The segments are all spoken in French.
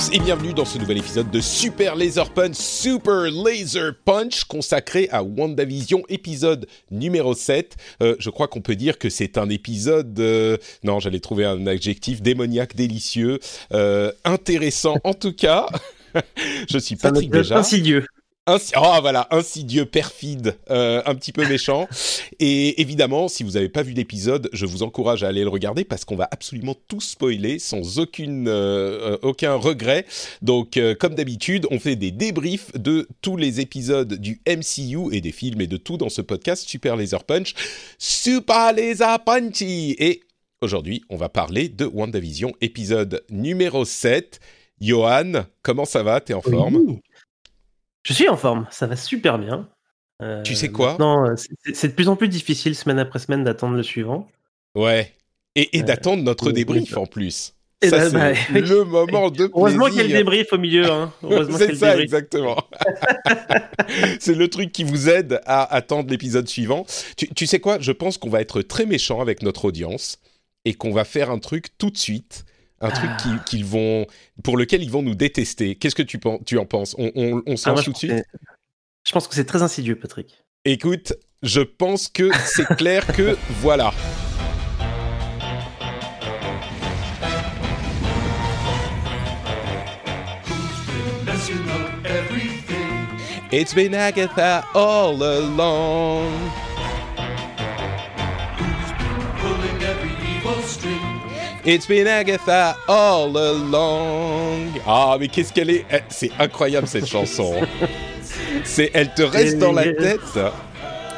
tous et bienvenue dans ce nouvel épisode de Super Laser Punch, Super Laser Punch, consacré à WandaVision, épisode numéro 7. Euh, je crois qu'on peut dire que c'est un épisode... euh, non, j'allais trouver un adjectif démoniaque, délicieux, euh, intéressant en tout cas. je suis Patrick déjà. insidieux. Insi- oh voilà, insidieux, perfide, euh, un petit peu méchant. Et évidemment, si vous n'avez pas vu l'épisode, je vous encourage à aller le regarder parce qu'on va absolument tout spoiler sans aucune, euh, aucun regret. Donc, euh, comme d'habitude, on fait des débriefs de tous les épisodes du MCU et des films et de tout dans ce podcast Super Laser Punch. Super Laser Punchy Et aujourd'hui, on va parler de WandaVision, épisode numéro 7. Johan, comment ça va? T'es en forme? Je suis en forme, ça va super bien. Euh, Tu sais quoi? maintenant, euh, c'est- de plus en plus difficile semaine après semaine d'attendre le suivant. Ouais. Et, et Euh, d'attendre notre débrief en plus. Et Ça, bah, c'est bah, le moment de. Heureusement qu'il y a le débrief au milieu. Hein. C'est le ça, débrief. exactement. c'est le truc qui vous aide à attendre l'épisode suivant. Tu, tu sais quoi? Je pense qu'on va être très méchant avec notre audience et qu'on va faire un truc tout de suite. Un truc Ah. qui- qu'ils vont, pour lequel ils vont nous détester. Qu'est-ce que tu, tu en penses? On, on, on se Ah, tout de suite Je pense que c'est très insidieux, Patrick. Écoute, je pense que c'est clair que voilà. It's been Agatha all along. It's been Agatha all along. Ah, mais qu'est-ce qu'elle est C'est incroyable cette chanson. C'est, elle te reste dans la tête.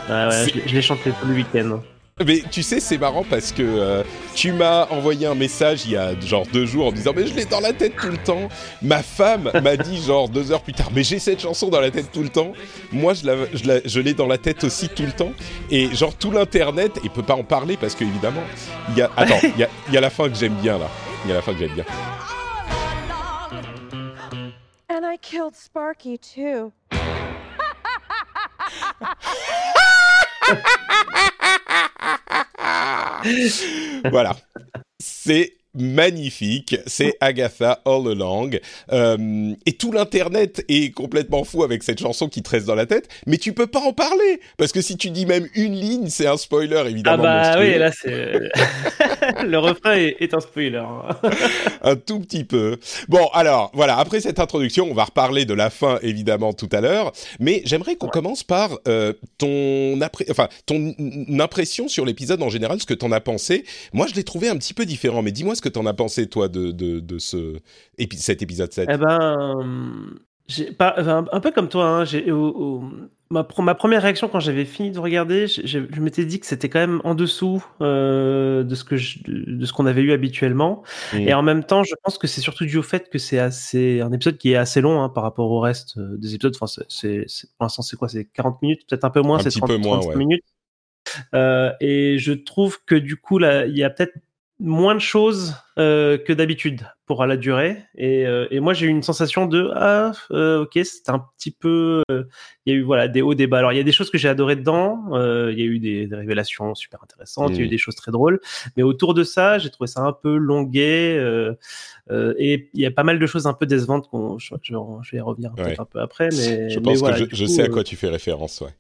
Ah ouais, C'est- je l'ai- je l'ai chanté tout le week-end. Mais tu sais, c'est marrant parce que euh, tu m'as envoyé un message il y a genre deux jours en me disant mais je l'ai dans la tête tout le temps. Ma femme m'a dit genre deux heures plus tard mais j'ai cette chanson dans la tête tout le temps. Moi je la, je la- je l'ai dans la tête aussi tout le temps. Et genre tout l'internet, il peut pas en parler parce que évidemment il y a attends il y a, il y a la fin que j'aime bien là. Il y a la fin que j'aime bien. And I killed Sparky too. voilà. C'est magnifique, c'est Agatha All Along. Euh, et tout l'internet est complètement fou avec cette chanson qui te reste dans la tête, mais tu peux pas en parler parce que si tu dis même une ligne, c'est un spoiler Ah évidemment. bah monstrueux. oui, là c'est. le refrain est, est un spoiler. un tout petit peu. Bon, alors voilà, après cette introduction, on va reparler de la fin évidemment tout à l'heure, mais j'aimerais qu'on commence par euh, ton, enfin, ton impression sur l'épisode en général, ce que t'en as pensé. Moi, je l'ai trouvé un petit peu différent, mais dis-moi ce que t'en as pensé toi de, de, de ce, épi- cet épisode 7. Eh ben, pas, un peu comme toi, hein, j'ai, ma, première réaction quand j'avais fini de regarder, je, je- je m'étais dit que c'était quand même en dessous euh, de ce que je- de, ce qu'on avait eu habituellement. Et en même temps, je pense que c'est surtout dû au fait que c'est assez un épisode qui est assez long hein, par rapport au reste euh, des épisodes. Enfin, c'est, pour l'instant, c'est quoi? C'est 40 minutes, peut-être un peu moins. C'est petit 30, peu moins, 35 ouais. minutes. Euh, et je trouve que du coup, là, il y a peut-être moins de choses euh, que d'habitude pour la durée. Et, euh, et moi, j'ai eu une sensation de ah, euh, ok, c'est un petit peu. Il y a eu voilà des hauts, des bas. Alors, il y a des choses que j'ai adorées dedans. Il y a eu des, des révélations super intéressantes. Il y a eu des choses très drôles. Mais autour de ça, j'ai trouvé ça un peu euh, et il y a pas mal de choses un peu décevantes. qu'on je, je, je vais y revenir Ouais. peut-être un peu après. Mais Je mais pense voilà, que je, du je coup, sais à quoi tu fais référence, ouais.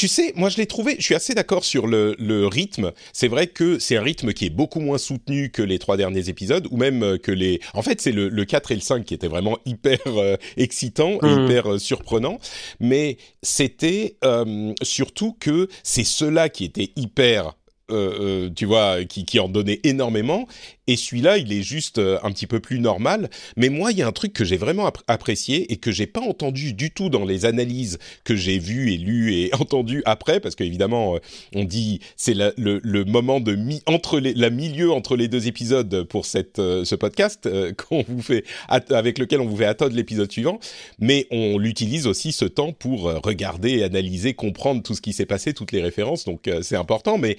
Tu sais, moi je l'ai trouvé, je suis assez d'accord sur le, le rythme. C'est vrai que c'est un rythme qui est beaucoup moins soutenu que les trois derniers épisodes, ou même euh, que les... En fait, c'est le, le 4 et le 5 qui étaient vraiment hyper euh, excitants et Mhm. hyper euh, surprenants. Mais c'était euh, surtout que c'est ceux-là qui étaient hyper euh, tu vois, qui, qui en donnait énormément. Et celui-là, il est juste un petit peu plus normal. Mais moi, il y a un truc que j'ai vraiment apprécié et que j'ai pas entendu du tout dans les analyses que j'ai vues et lues et entendues après, parce qu'évidemment, on dit c'est le, le, moment de mi entre les, la milieu entre les deux épisodes pour cette ce podcast qu'on vous fait avec lequel on vous fait attendre l'épisode suivant. Mais on l'utilise aussi ce temps pour regarder, analyser, comprendre tout ce qui s'est passé, toutes les références. Donc c'est important. Mais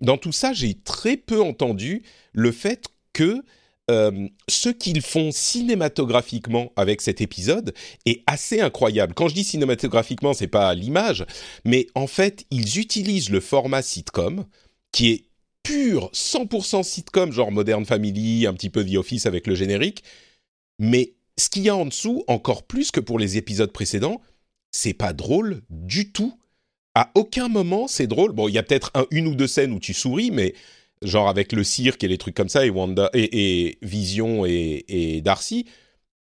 dans tout ça, j'ai très peu entendu le fait que euh, ce qu'ils font cinématographiquement avec cet épisode est assez incroyable. Quand je dis cinématographiquement, c'est pas l'image, mais en fait, ils utilisent le format sitcom qui est pur 100% sitcom, genre Modern Family, un petit peu The Office avec le générique. Mais ce qu'il y a en dessous, encore plus que pour les épisodes précédents, c'est pas drôle du tout à aucun moment c'est drôle. Bon, il y a peut-être une ou deux scènes où tu souris, mais genre avec le cirque et les trucs comme ça, et Wanda et, Vision et, Darcy.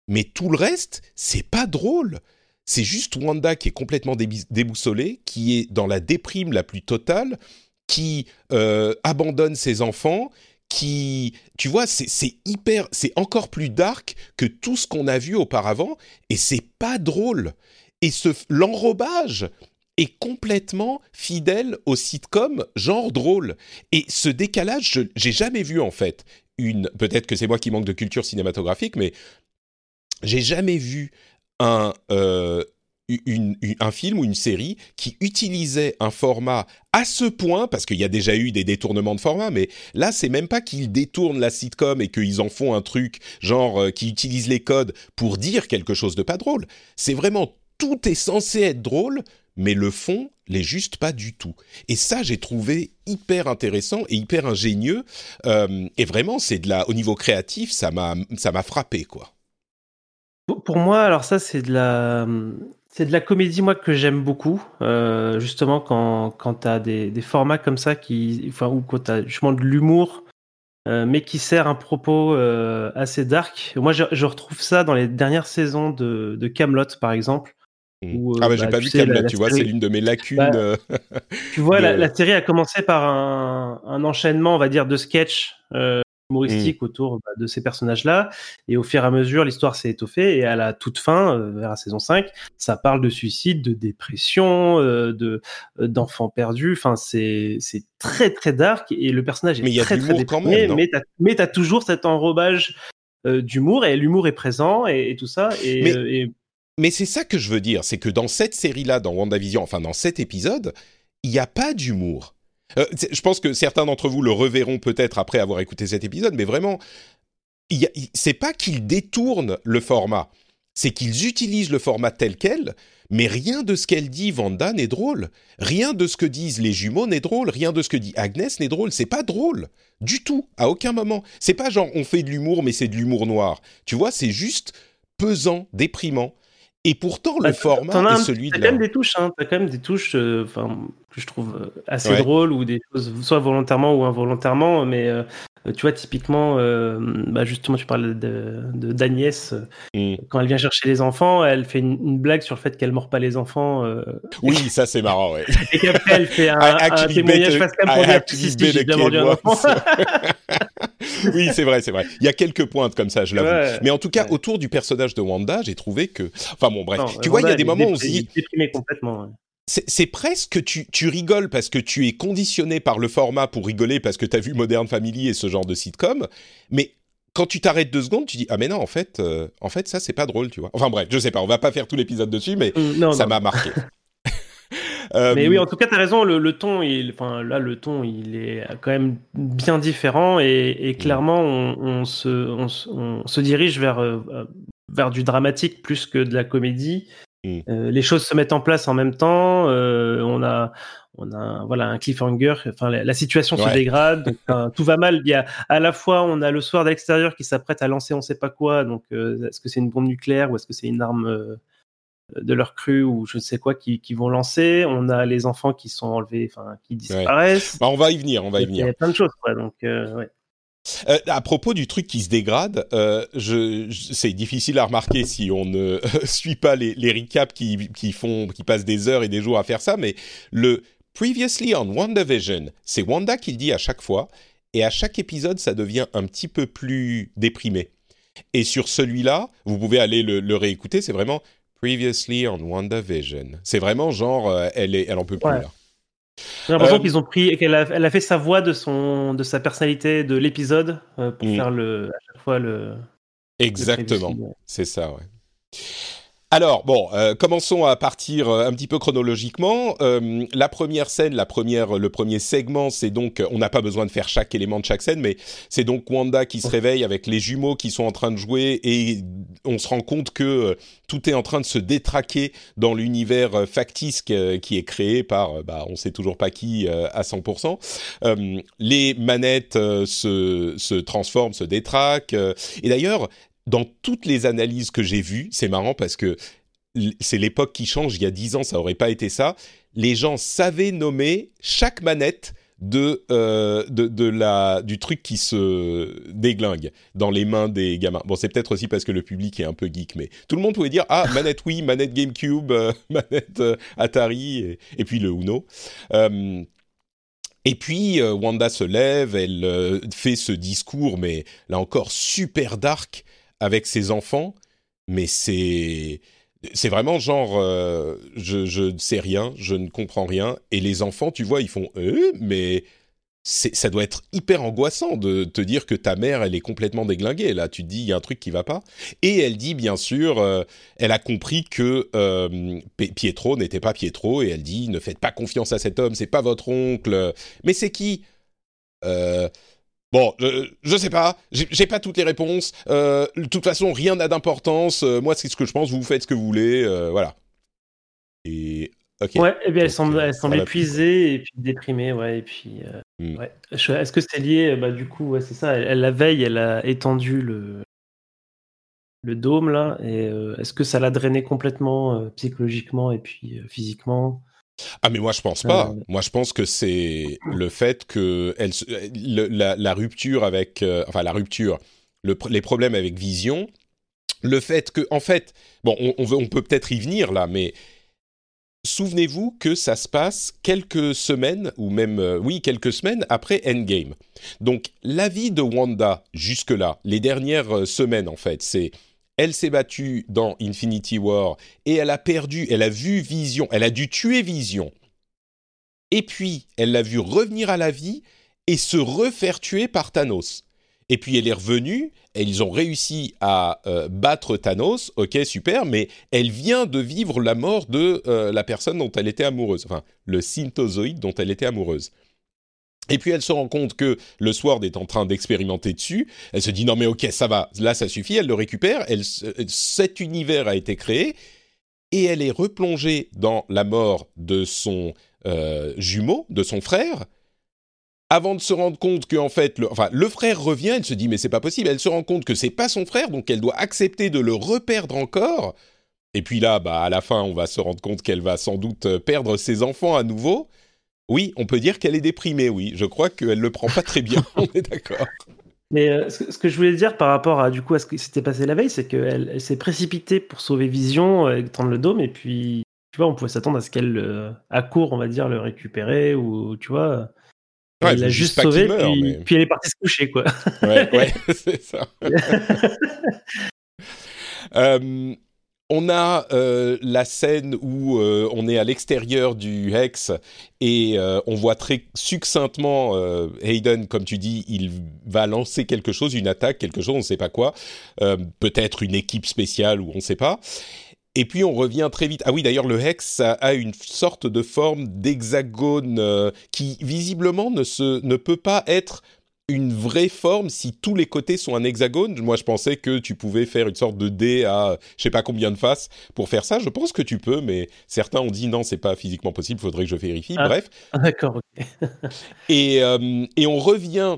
Mais tout le reste, c'est pas drôle. C'est juste Wanda qui est complètement déboussolée, qui est dans la déprime la plus totale, qui euh, abandonne ses enfants, qui, tu vois, c'est hyper, c'est encore plus dark que tout ce qu'on a vu auparavant, et c'est pas drôle. Et ce l'enrobage est complètement fidèle au sitcom genre drôle. Et ce décalage, j'ai jamais vu en fait une. Peut-être que c'est moi qui manque de culture cinématographique, mais j'ai jamais vu un. Euh, un film ou une série qui utilisait un format à ce point, parce qu'il y a déjà eu des détournements de format, mais là, c'est même pas qu'ils détournent la sitcom et qu'ils en font un truc, genre, euh, qui utilise les codes pour dire quelque chose de pas drôle. C'est vraiment tout est censé être drôle, mais le fond l'est juste pas du tout. Et ça, j'ai trouvé hyper intéressant et hyper ingénieux. Euh, et vraiment, c'est de la, au niveau créatif, ça m'a, ça m'a frappé, quoi. Pour moi, alors ça, c'est de la, c'est de la comédie, moi, que j'aime beaucoup. Euh, justement, quand, quand tu as des, formats comme ça, qui, ou quand tu as justement de l'humour, euh, mais qui sert un propos assez dark. Moi, je, je, retrouve ça dans les dernières saisons de, de Camelot, par exemple, Ah bah, j'ai bah, pas vu Camelot, tu vois, c'est l'une de mes lacunes. Bah, euh, tu vois, la, série a commencé par un, un, enchaînement, on va dire, de sketchs euh, humoristiques mmh. autour bah, de ces personnages-là, et au fur et à mesure, l'histoire s'est étoffée, et à la toute fin, euh, vers la saison 5, ça parle de suicide, de dépression, de d'enfants perdus, enfin, c'est c'est très très dark, et le personnage est mais très très déprimé, mais t'as as toujours cet enrobage d'humour, et l'humour est présent, et, tout ça, et, et mais c'est ça que je veux dire, c'est que dans cette série-là, dans WandaVision, enfin dans cet épisode, il n'y a pas d'humour. Euh, je pense que certains d'entre vous le reverront peut-être après avoir écouté cet épisode, mais vraiment, c'est pas qu'ils détournent le format, c'est qu'ils utilisent le format tel quel, mais rien de ce qu'elle dit Wanda n'est drôle. Rien de ce que disent les jumeaux n'est drôle. Rien de ce que dit Agnès n'est drôle. C'est pas drôle. Du tout. À aucun moment. C'est pas genre on fait de l'humour, mais c'est de l'humour noir. Tu vois, c'est juste pesant, déprimant. Et pourtant, le bah, format est celui de. T'as quand même des touches, hein. T'as quand même des touches, euh, que je trouve euh, assez drôles ou des choses, soit volontairement ou involontairement, mais euh, tu vois, typiquement, bah justement, tu parles de d'Agnès mmh. quand elle vient chercher les enfants, elle fait une, blague sur le fait qu'elle mord pas les enfants. Oui, ça c'est marrant, ouais. Et qu'après elle fait un, un témoignage face cam pour dire si, si, j'ai bien mordu un enfant. oui, c'est vrai, c'est vrai. Il y a quelques pointes comme ça, je l'avoue. Mais en tout cas, autour du personnage de Wanda, j'ai trouvé que. Enfin bon, bref. tu vois, il y a des moments où on se dit. complètement. C'est presque que tu, tu rigoles parce que tu es conditionné par le format pour rigoler parce que tu as vu Modern Family et ce genre de sitcom, mais quand tu t'arrêtes deux secondes, tu dis ah mais non en fait euh, en fait ça c'est pas drôle tu vois. Enfin bref, je sais pas, on va pas faire tout l'épisode dessus, mais mm, ça m'a marqué. Mais oui, euh, en tout cas, tu as raison. Le, ton, il, enfin, là, le ton, il est quand même bien différent et, clairement, on, se, on, se dirige vers, euh, vers du dramatique plus que de la comédie. Euh, les choses se mettent en place en même temps. on a, on a, voilà, un cliffhanger. Enfin, la, situation se dégrade. tout va mal. Il y a à la fois, on a le soir d'extérieur qui s'apprête à lancer on sait pas quoi. Donc, est-ce que c'est une bombe nucléaire ou est-ce que c'est une arme de leur crue ou je ne sais quoi qui, vont lancer. On a les enfants qui sont enlevés, enfin qui disparaissent. Bah, on va y venir, on va y venir. Il y a plein de choses, quoi. Donc, euh, ouais. Euh, à propos du truc qui se dégrade, euh, je, c'est difficile à remarquer si on ne suit pas les, les recaps qui, qui, font, qui passent des heures et des jours à faire ça, mais le Previously on WandaVision, c'est Wanda qui le dit à chaque fois, et à chaque épisode, ça devient un petit peu plus déprimé. Et sur celui-là, vous pouvez aller le, le réécouter, c'est vraiment Previously on WandaVision. C'est vraiment genre, euh, elle, est, elle en peut plus Ouais. là. J'ai l'impression Euh, qu'ils ont pris, qu'elle a, elle a fait sa voix de son, de sa personnalité de l'épisode euh, pour Mm. faire le, à chaque fois le. Exactement, c'est ça, ouais. Alors, bon, euh, commençons à partir euh, un petit peu chronologiquement. Euh, la première scène, la première, le premier segment, c'est donc, on n'a pas besoin de faire chaque élément de chaque scène, mais c'est donc Wanda qui se réveille avec les jumeaux qui sont en train de jouer et on se rend compte que euh, tout est en train de se détraquer dans l'univers euh, factice que- qui est créé par, euh, bah, on sait toujours pas qui euh, à 100%. Euh, les manettes euh, se, se transforment, se détraquent. euh, et d'ailleurs, dans toutes les analyses que j'ai vues, c'est marrant parce que c'est l'époque qui change. Il y a dix ans, ça aurait pas été ça. Les gens savaient nommer chaque manette euh, de, de la, du truc qui se déglingue dans les mains des gamins. Bon, c'est peut-être aussi parce que le public est un peu geek, mais tout le monde pouvait dire ah manette Wii, manette GameCube, euh, manette euh, Atari et, et puis le Uno. Et puis Wanda se lève, elle fait ce discours, mais là encore super dark avec ses enfants, mais c'est c'est vraiment genre euh, je je ne sais rien, je ne comprends rien et les enfants, tu vois, ils font euh, mais ça doit être hyper angoissant de te dire que ta mère elle est complètement déglinguée. Là, tu te dis il y a un truc qui va pas. Et elle dit bien sûr euh, elle a compris que Pietro n'était pas Pietro et elle dit ne faites pas confiance à cet homme, c'est pas votre oncle. Mais c'est qui? Bon, je, je sais pas, j'ai pas toutes les réponses. Euh, de toute façon, rien n'a d'importance. Euh, moi, c'est ce que je pense. Vous faites ce que vous voulez. euh, voilà. Et ok. Ouais, et bien elle semble, elle semble épuisée et puis déprimée, ouais, et puis. euh, Mm. ouais. Est-ce que c'est lié Bah du coup, ouais, c'est ça. Elle, elle, la veille, elle a étendu le le dôme là, et est-ce que ça l'a drainé complètement psychologiquement et puis physiquement? Ah mais moi je pense pas. Euh, Moi je pense que c'est le fait que elle, le- la, la rupture avec, euh, enfin la rupture, le les problèmes avec Vision, le fait que, en fait, bon, on, on, veut- on peut peut-être y venir là, mais souvenez-vous que ça se passe quelques semaines ou même, euh, oui, quelques semaines après Endgame. Donc la vie de Wanda jusque là, les dernières euh, semaines en fait, c'est elle s'est battue dans Infinity War et elle a perdu, elle a vu Vision, elle a dû tuer Vision. Et puis, elle l'a vu revenir à la vie et se refaire tuer par Thanos. Et puis, elle est revenue et ils ont réussi à euh, battre Thanos, ok, super, mais elle vient de vivre la mort de euh, la personne dont elle était amoureuse, enfin, le synthozoïde dont elle était amoureuse. Et puis elle se rend compte que le Sword est en train d'expérimenter dessus. Elle se dit non mais ok ça va, là ça suffit. Elle le récupère. Elle, cet univers a été créé et elle est replongée dans la mort de son euh, jumeau, de son frère, avant de se rendre compte que en fait, le, enfin le frère revient. Elle se dit mais c'est pas possible. Elle se rend compte que c'est pas son frère, donc elle doit accepter de le reperdre encore. Et puis là, bah à la fin, on va se rendre compte qu'elle va sans doute perdre ses enfants à nouveau. Oui, on peut dire qu'elle est déprimée, oui. Je crois qu'elle le prend pas très bien, on est d'accord. Mais euh, ce, que- ce que je voulais dire par rapport à du coup à ce qui s'était passé la veille, c'est qu'elle elle, s'est précipitée pour sauver Vision, euh, étendre le dôme, et puis tu vois, on pouvait s'attendre à ce qu'elle euh, accourt, on va dire, le récupérer, ou tu vois. Ouais, elle l'a juste sauvé, meurt, puis, mais- puis elle est partie se coucher, quoi. Ouais, ouais, c'est ça. Euh, on a euh, la scène où euh, on est à l'extérieur du Hex et euh, on voit très succinctement Hayden, comme tu dis, il va lancer quelque chose, une attaque, quelque chose, on ne sait pas quoi, peut-être une équipe spéciale ou on ne sait pas. Et puis on revient très vite. Ah oui, d'ailleurs, le Hex a une sorte de forme d'hexagone qui visiblement ne, se, ne peut pas être une vraie forme si tous les côtés sont un hexagone. Moi, je pensais que tu pouvais faire une sorte de dé à je sais pas combien de faces pour faire ça. Je pense que tu peux, mais certains ont dit non, c'est pas physiquement possible. Faudrait que je vérifie. Ah. Bref, Ah, D'accord, et euh, et on revient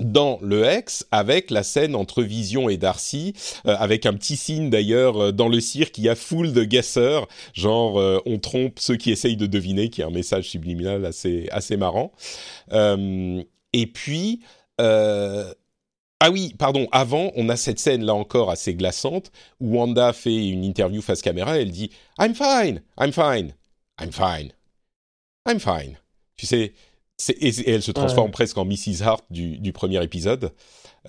dans le Hex avec la scène entre Vision et Darcy, euh, avec un petit signe d'ailleurs euh, dans le cirque, il y a full de guesseurs, genre euh, on trompe ceux qui essayent de deviner, qui est un message subliminal assez assez marrant. Euh, et puis euh, ah oui, pardon, avant, on a cette scène là encore assez glaçante où Wanda fait une interview face caméra, elle dit I'm fine, I'm fine, I'm fine. I'm fine. Tu sais, et, elle se transforme presque en Mrs. Hart du, du premier épisode.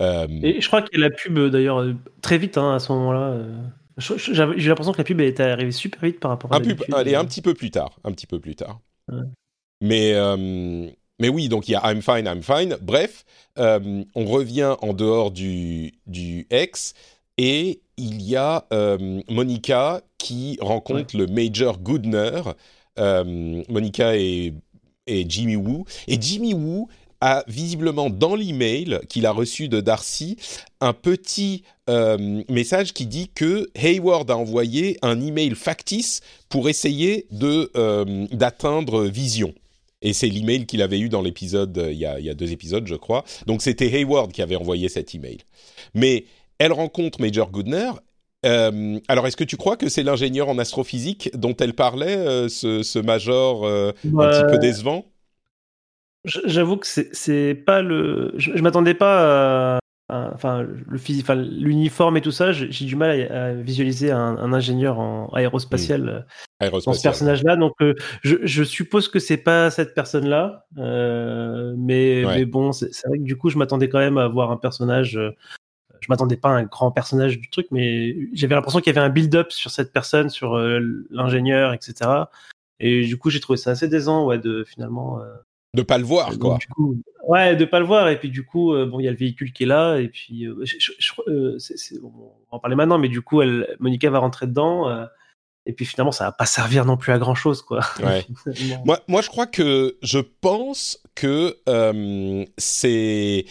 Euh, et je crois qu'il y a la pub d'ailleurs très vite hein, à ce moment-là. Euh. J'ai l'impression que la pub est arrivée super vite par rapport à un pub, est un petit peu plus tard, un petit peu plus tard. Mais mais oui, donc il y a I'm fine, I'm fine. Bref, on revient en dehors du du ex et il y a Monica qui rencontre le Major Goodner. Monica et et Jimmy Woo. Et Jimmy Woo a visiblement dans l'email qu'il a reçu de Darcy un petit euh, message qui dit que Hayward a envoyé un email factice pour essayer euh, d'atteindre Vision. Et c'est l'email qu'il avait eu dans l'épisode, euh, il, il, y a deux épisodes, je crois. Donc c'était Hayward qui avait envoyé cet email. Mais elle rencontre Major Goodner. alors, est-ce que tu crois que c'est l'ingénieur en astrophysique dont elle parlait, ce, major un petit peu décevant? J'avoue que c'est pas le. Je, m'attendais pas à, enfin le enfin, l'uniforme et tout ça. J'ai du mal à, visualiser un, ingénieur en aérospatial, euh, dans ce personnage-là. Donc euh, je, je, suppose que c'est pas cette personne-là, euh, mais, mais bon, c'est vrai que du coup je m'attendais quand même à voir un personnage. Euh, je m'attendais pas à un grand personnage du truc, mais j'avais l'impression qu'il y avait un build-up sur cette personne, sur l'ingénieur, etc. Et du coup, j'ai trouvé ça assez décent, ouais, de finalement de pas le voir, quoi. Du coup, ouais, de pas le voir. Et puis du coup, euh, bon, il y a le véhicule qui est là. Et puis, euh, je, euh, on va en parler maintenant, mais du coup, elle, Monica va rentrer dedans. et puis finalement, ça va pas servir non plus à grand chose, quoi. Ouais. moi, moi, je crois que je pense que c'est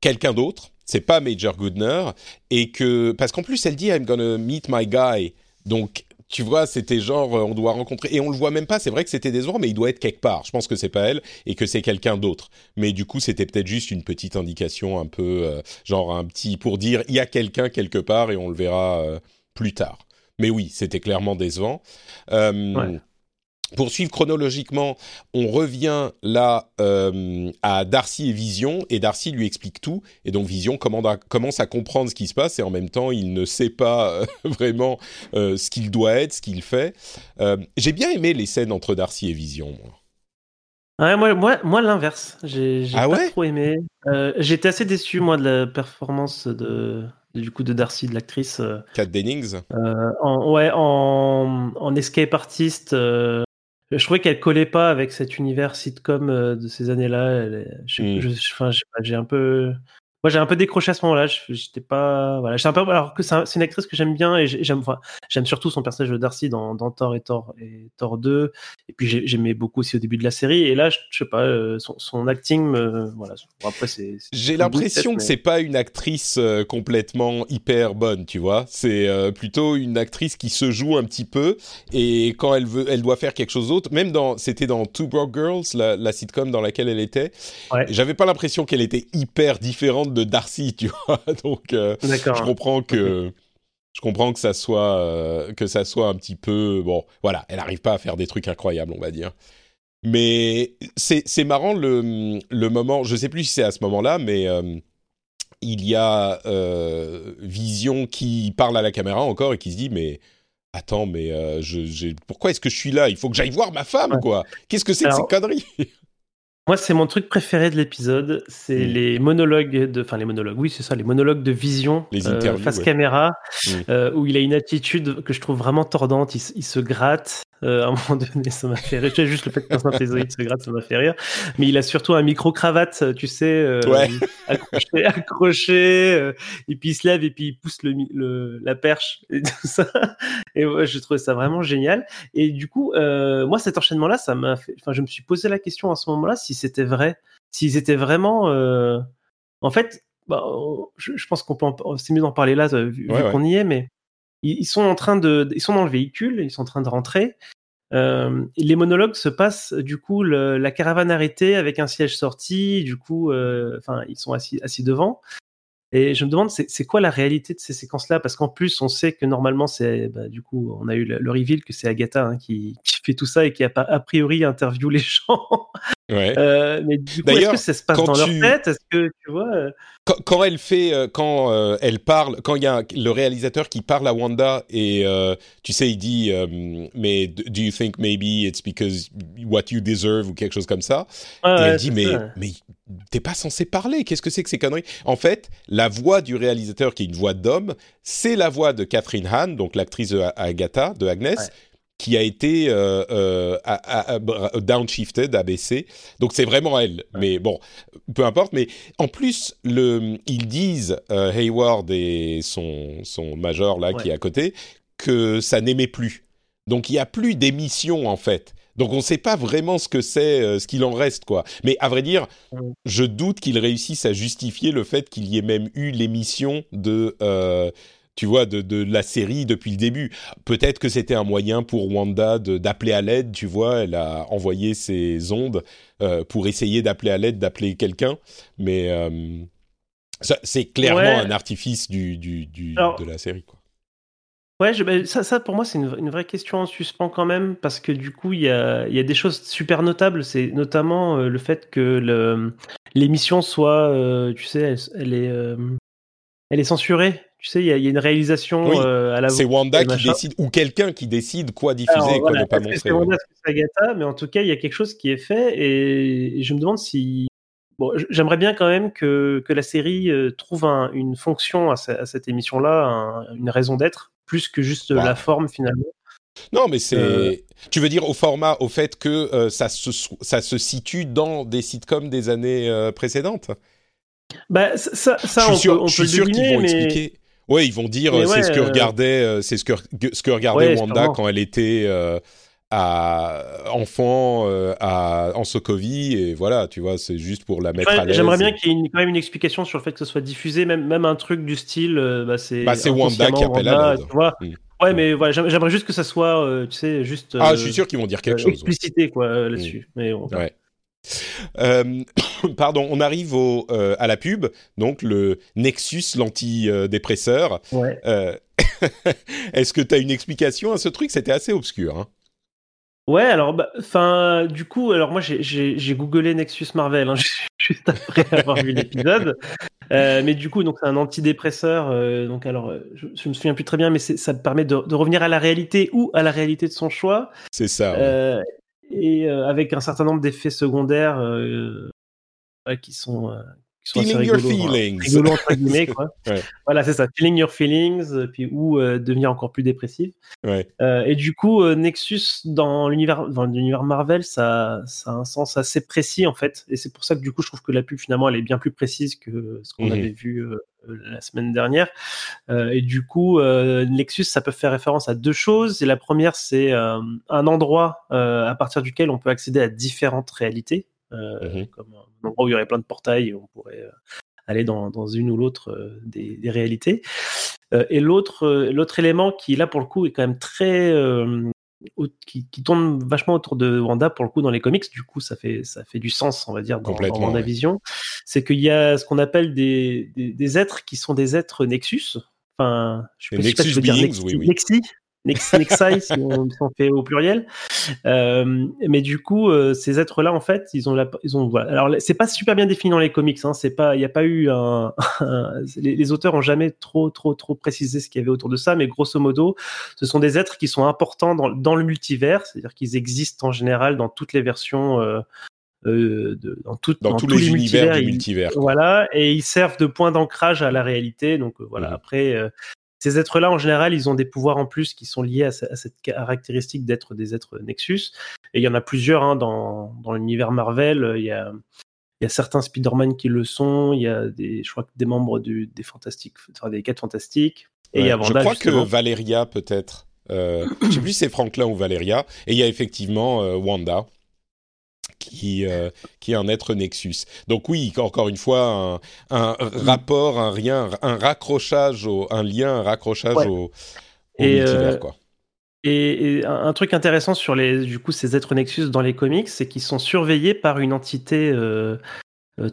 quelqu'un d'autre. C'est pas Major Goodner et que parce qu'en plus elle dit I'm gonna meet my guy. Donc tu vois, c'était genre, euh, on doit rencontrer, et on le voit même pas, c'est vrai que c'était des mais il doit être quelque part. Je pense que c'est pas elle, et que c'est quelqu'un d'autre. Mais du coup, c'était peut-être juste une petite indication un peu, euh, genre un petit, pour dire, il y a quelqu'un quelque part, et on le verra euh, plus tard. Mais oui, c'était clairement décevant. Pour suivre chronologiquement, on revient là euh, à Darcy et Vision, et Darcy lui explique tout, et donc Vision commence à comprendre ce qui se passe, et en même temps, il ne sait pas euh, vraiment euh, ce qu'il doit être, ce qu'il fait. J'ai bien aimé les scènes entre Darcy et Vision, moi. moi, moi, moi l'inverse. J'ai ah pas trop aimé. J'étais assez déçu, moi, de la performance de, du coup de Darcy, de l'actrice. Kat Dennings? en, ouais, en, en escape artist, je trouvais qu'elle collait pas avec cet univers sitcom euh, de ces années-là. J'ai un peu, moi j'ai un peu décroché à ce moment-là. J'étais pas, voilà, un peu, alors que c'est une actrice que j'aime bien et j'aime, j'aime surtout son personnage de Darcy dans, dans, Thor et Thor et Thor 2. Et puis j'aimais beaucoup aussi au début de la série. Et là, je, sais pas, euh, son, son, acting, voilà. après c'est. J'ai l'impression que c'est pas une actrice euh, complètement hyper bonne, tu vois. C'est euh, plutôt une actrice qui se joue un petit peu et quand elle veut, elle doit faire quelque chose d'autre. Même dans, c'était dans Two Broke Girls, la, la, sitcom dans laquelle elle était. Ouais. J'avais pas l'impression qu'elle était hyper différente de Darcy, tu vois. Donc, euh, je comprends que. Je comprends que ça soit euh, que ça soit un petit peu bon voilà elle n'arrive pas à faire des trucs incroyables on va dire. Mais c'est marrant le, le moment je sais plus si c'est à ce moment-là mais euh, il y a Vision qui parle à la caméra encore et qui se dit mais attends mais je, pourquoi est-ce que je suis là? Il faut que j'aille voir ma femme quoi. Qu'est-ce que c'est que ces conneries? Moi, c'est mon truc préféré de l'épisode, c'est mm. les monologues de, enfin les monologues, oui, c'est ça, les monologues de Vision euh, face caméra, mm. euh, où il a une attitude que je trouve vraiment tordante. Il, il se gratte, euh, à un moment donné, ça m'a fait rire. Juste le fait qu'un synthézoïde se gratte, ça m'a fait rire. Mais il a surtout un micro-cravate, tu sais, euh, accroché, accroché euh, et puis il se lève et puis il pousse le, la perche et tout ça. Et ouais, je trouvais ça vraiment génial. Et du coup, euh, moi, cet enchaînement-là, ça m'a fait. Enfin, je me suis posé la question à ce moment-là si c'était vrai, s'ils étaient vraiment. Euh, en fait, bah, je, je, pense qu'on peut. C'est mieux d'en parler là, vu, qu'on y est, mais ils, sont en train de, ils sont dans le véhicule, ils sont en train de rentrer. Euh, les monologues se passent du coup la caravane arrêtée avec un siège sorti. Du coup, euh, enfin, ils sont assis, assis devant. Et je me demande, c'est quoi la réalité de ces séquences-là? Parce qu'en plus, on sait que normalement, c'est bah, du coup, on a eu le, le reveal que c'est Agatha hein, qui, qui, fait tout ça et qui a a priori interview les gens. Ouais. Euh, mais du coup, est-ce que ça se passe dans tu... leur tête? Est-ce que tu vois euh... quand, quand, elle fait, euh, quand euh, elle parle, quand il y a le réalisateur qui parle à Wanda et euh, tu sais, il dit, mais do you think maybe it's because what you deserve ou quelque chose comme ça? Et ouais, elle dit, mais, ça. mais t'es pas censé parler. Qu'est-ce que c'est que ces conneries? En fait, la voix du réalisateur, qui est une voix d'homme, c'est la voix de Catherine Hahn, donc l'actrice de Agatha, de Agnès. Ouais qui a été euh, euh, à, à, à, downshifted, abaissé. Donc c'est vraiment elle. Mais bon, peu importe. Mais en plus, le, ils disent, euh, Hayward et son, son major là ouais. qui est à côté, que ça n'aimait plus. Donc il n'y a plus d'émission en fait. Donc on ne sait pas vraiment ce que c'est, euh, ce qu'il en reste quoi. Mais à vrai dire, je doute qu'ils réussissent à justifier le fait qu'il y ait même eu l'émission de euh, tu vois, de, de, la série depuis le début. Peut-être que c'était un moyen pour Wanda d'appeler à l'aide, tu vois, elle a envoyé ses ondes euh, pour essayer d'appeler à l'aide, d'appeler quelqu'un, mais euh, c'est clairement ouais. un artifice du, du, du Alors, de la série, quoi. Ouais, je, ça, ça, pour moi, c'est une, une, vraie question en suspens quand même, parce que du coup, il y a, y a, des choses super notables. C'est notamment euh, le fait que l'émission soit, tu sais, elle, elle est, elle est censurée. Tu sais, il y, y, a une réalisation oui, euh, à la C'est Wanda qui décide, ou quelqu'un qui décide quoi diffuser Alors, et quoi voilà, ne pas montrer. C'est Wanda, c'est Agatha, mais en tout cas, il y a quelque chose qui est fait, et, et je me demande si. Bon, j'aimerais bien quand même que, que la série euh, trouve un, une fonction à, à cette émission-là, un, une raison d'être, plus que juste wow. la forme finalement. Non, mais c'est. Euh... Tu veux dire au format, au fait que euh, ça, se, ça se situe dans des sitcoms des années euh, précédentes? Bah, ça, ça je suis on sûr, peut, on je suis sûr qu'ils vont mais... expliquer. Oui, ils vont dire ouais, c'est ce que regardait, c'est ce que ce que regardait ouais, Wanda quand elle était euh, à enfant euh, à en Sokovie et voilà, tu vois, c'est juste pour la mettre ouais, à l'aise. J'aimerais bien qu'il y ait une, quand même une explication sur le fait que ce soit diffusé, même même un truc du style, euh, bah, c'est bah, c'est Wanda qui appelle à l'aide. Tu vois. Mm. Ouais, mais voilà, j'aimerais juste que ça soit, euh, tu sais, juste. ah, je suis sûr qu'ils vont dire quelque chose. Explicité quoi là-dessus, mm. mais on ouais. Euh, pardon, on arrive au, euh, à la pub, donc le Nexus l'antidépresseur. Ouais. Euh, Est-ce que tu as une explication à ce truc? C'était assez obscur. Hein Ouais, alors, enfin, bah, du coup, alors moi j'ai googlé Nexus Marvel hein, juste après avoir vu l'épisode, euh, mais du coup, donc c'est un antidépresseur. Euh, donc alors, je, je, me souviens plus très bien, mais ça permet de, de, revenir à la réalité ou à la réalité de son choix. C'est ça. Ouais. Euh, et euh, avec un certain nombre d'effets secondaires euh, qui sont euh, qui sont feeling your rigolos, hein. feelings. rigolos entre guillemets quoi. ouais. Voilà c'est ça, feeling your feelings, euh, puis ou euh, devenir encore plus dépressif. Ouais. et du coup Nexus dans l'univers dans l'univers Marvel ça ça a un sens assez précis en fait, et c'est pour ça que du coup je trouve que la pub finalement elle est bien plus précise que ce qu'on Mhm. avait vu la semaine dernière. Euh, et du coup, euh, Nexus, ça peut faire référence à deux choses. Et la première, c'est euh, un endroit à partir duquel on peut accéder à différentes réalités, Mhm. comme un endroit où il y aurait plein de portails et on pourrait aller dans, dans une ou l'autre des, des, réalités. et l'autre, l'autre élément qui là pour le coup est quand même très qui, qui, tourne vachement autour de Wanda pour le coup dans les comics. Du coup, ça fait ça fait du sens, on va dire, dans, dans ma ouais. vision. C'est qu'il y a ce qu'on appelle des, des, des, êtres qui sont des êtres Nexus. Enfin, je sais pas si je veux dire Nexi, oui, oui. Nexi, Nex, Nexi si, on, si on fait au pluriel. Euh, mais du coup, euh, ces êtres-là, en fait, ils ont, la, ils ont voilà. Alors, c'est pas super bien défini dans les comics. Hein, c'est pas, il n'y a pas eu un, un les, les, auteurs ont jamais trop, trop, trop précisé ce qu'il y avait autour de ça. Mais grosso modo, ce sont des êtres qui sont importants dans, dans le multivers, c'est-à-dire qu'ils existent en général dans toutes les versions. Euh, euh, de, dans, tout, dans, dans, tous, tous les, les univers multivers, du multivers. Ils, voilà, et ils servent de point d'ancrage à la réalité. Donc euh, voilà, mmh. après, euh, ces êtres-là, en général, ils ont des pouvoirs en plus qui sont liés à, à cette caractéristique d'être des êtres Nexus. Et il y en a plusieurs hein, dans, dans l'univers Marvel. Il y a, il y a certains Spider-Man qui le sont. Il y a des, je crois que des membres du, des Fantastiques, enfin, des Quatre Fantastiques. Et ouais, il y a Wanda, je crois justement. que Valeria peut-être. Euh, je sais plus si c'est Franklin ou Valeria. Et il y a effectivement euh, Wanda qui, euh, qui est un être Nexus. Donc oui, encore une fois, un, un rapport, un rien, un raccrochage, au, un lien, un raccrochage ouais. au, au et multivers, euh, quoi. Et, et, un truc intéressant sur les, du coup, ces êtres Nexus dans les comics, c'est qu'ils sont surveillés par une entité euh,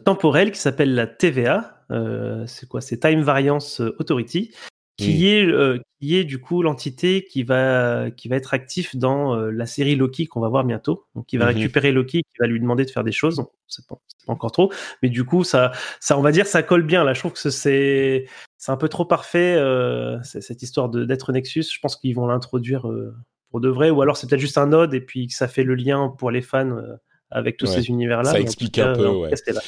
temporelle qui s'appelle la TVA. euh, c'est quoi? C'est Time Variance Authority, qui est euh, qui est du coup l'entité qui va qui va être actif dans euh, la série Loki qu'on va voir bientôt. Donc, qui va Mhm. récupérer Loki, qui va lui demander de faire des choses. On sait pas, c'est pas encore trop, mais du coup, ça, ça, on va dire, ça colle bien. Là, je trouve que c'est c'est un peu trop parfait euh, cette histoire de d'être Nexus. Je pense qu'ils vont l'introduire pour de vrai, ou alors c'est peut-être juste un node et puis que ça fait le lien pour les fans avec tous Ouais. ces univers-là. Ça explique cas, un peu, ouais. cas, là.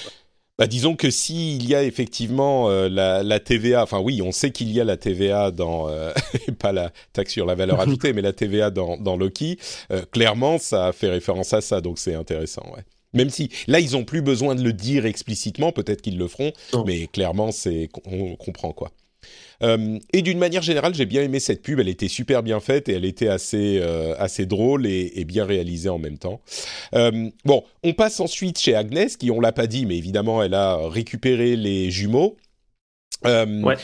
Bah, disons que s'il y a effectivement euh, la, la TVA, enfin oui, on sait qu'il y a la TVA dans, euh, pas la taxe sur la valeur ajoutée, mais la TVA dans, dans Loki, euh, clairement, ça fait référence à ça, donc c'est intéressant, ouais. Même si là, ils ont plus besoin de le dire explicitement, peut-être qu'ils le feront, Non. mais clairement, c'est on comprend quoi. Euh, et d'une manière générale, j'ai bien aimé cette pub. Elle était super bien faite et elle était assez euh, assez drôle et, et bien réalisée en même temps. Euh, bon, on passe ensuite chez Agnès, qui on l'a pas dit, mais évidemment, elle a récupéré les jumeaux. Ouais.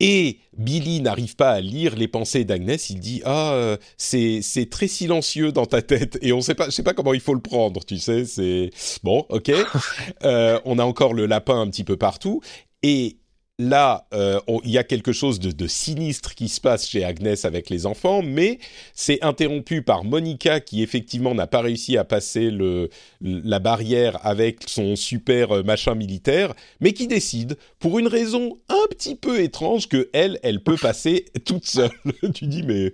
Et Billy n'arrive pas à lire les pensées d'Agnès. Il dit ah c'est c'est très silencieux dans ta tête et on sait pas je sais pas comment il faut le prendre. Tu sais c'est bon ok. Euh, on a encore le lapin un petit peu partout et là, euh, il y a quelque chose de, sinistre qui se passe chez Agnès avec les enfants, mais c'est interrompu par Monica qui effectivement n'a pas réussi à passer la barrière avec son super euh, machin militaire, mais qui décide, pour une raison un petit peu étrange, que elle, elle peut passer toute seule. tu dis mais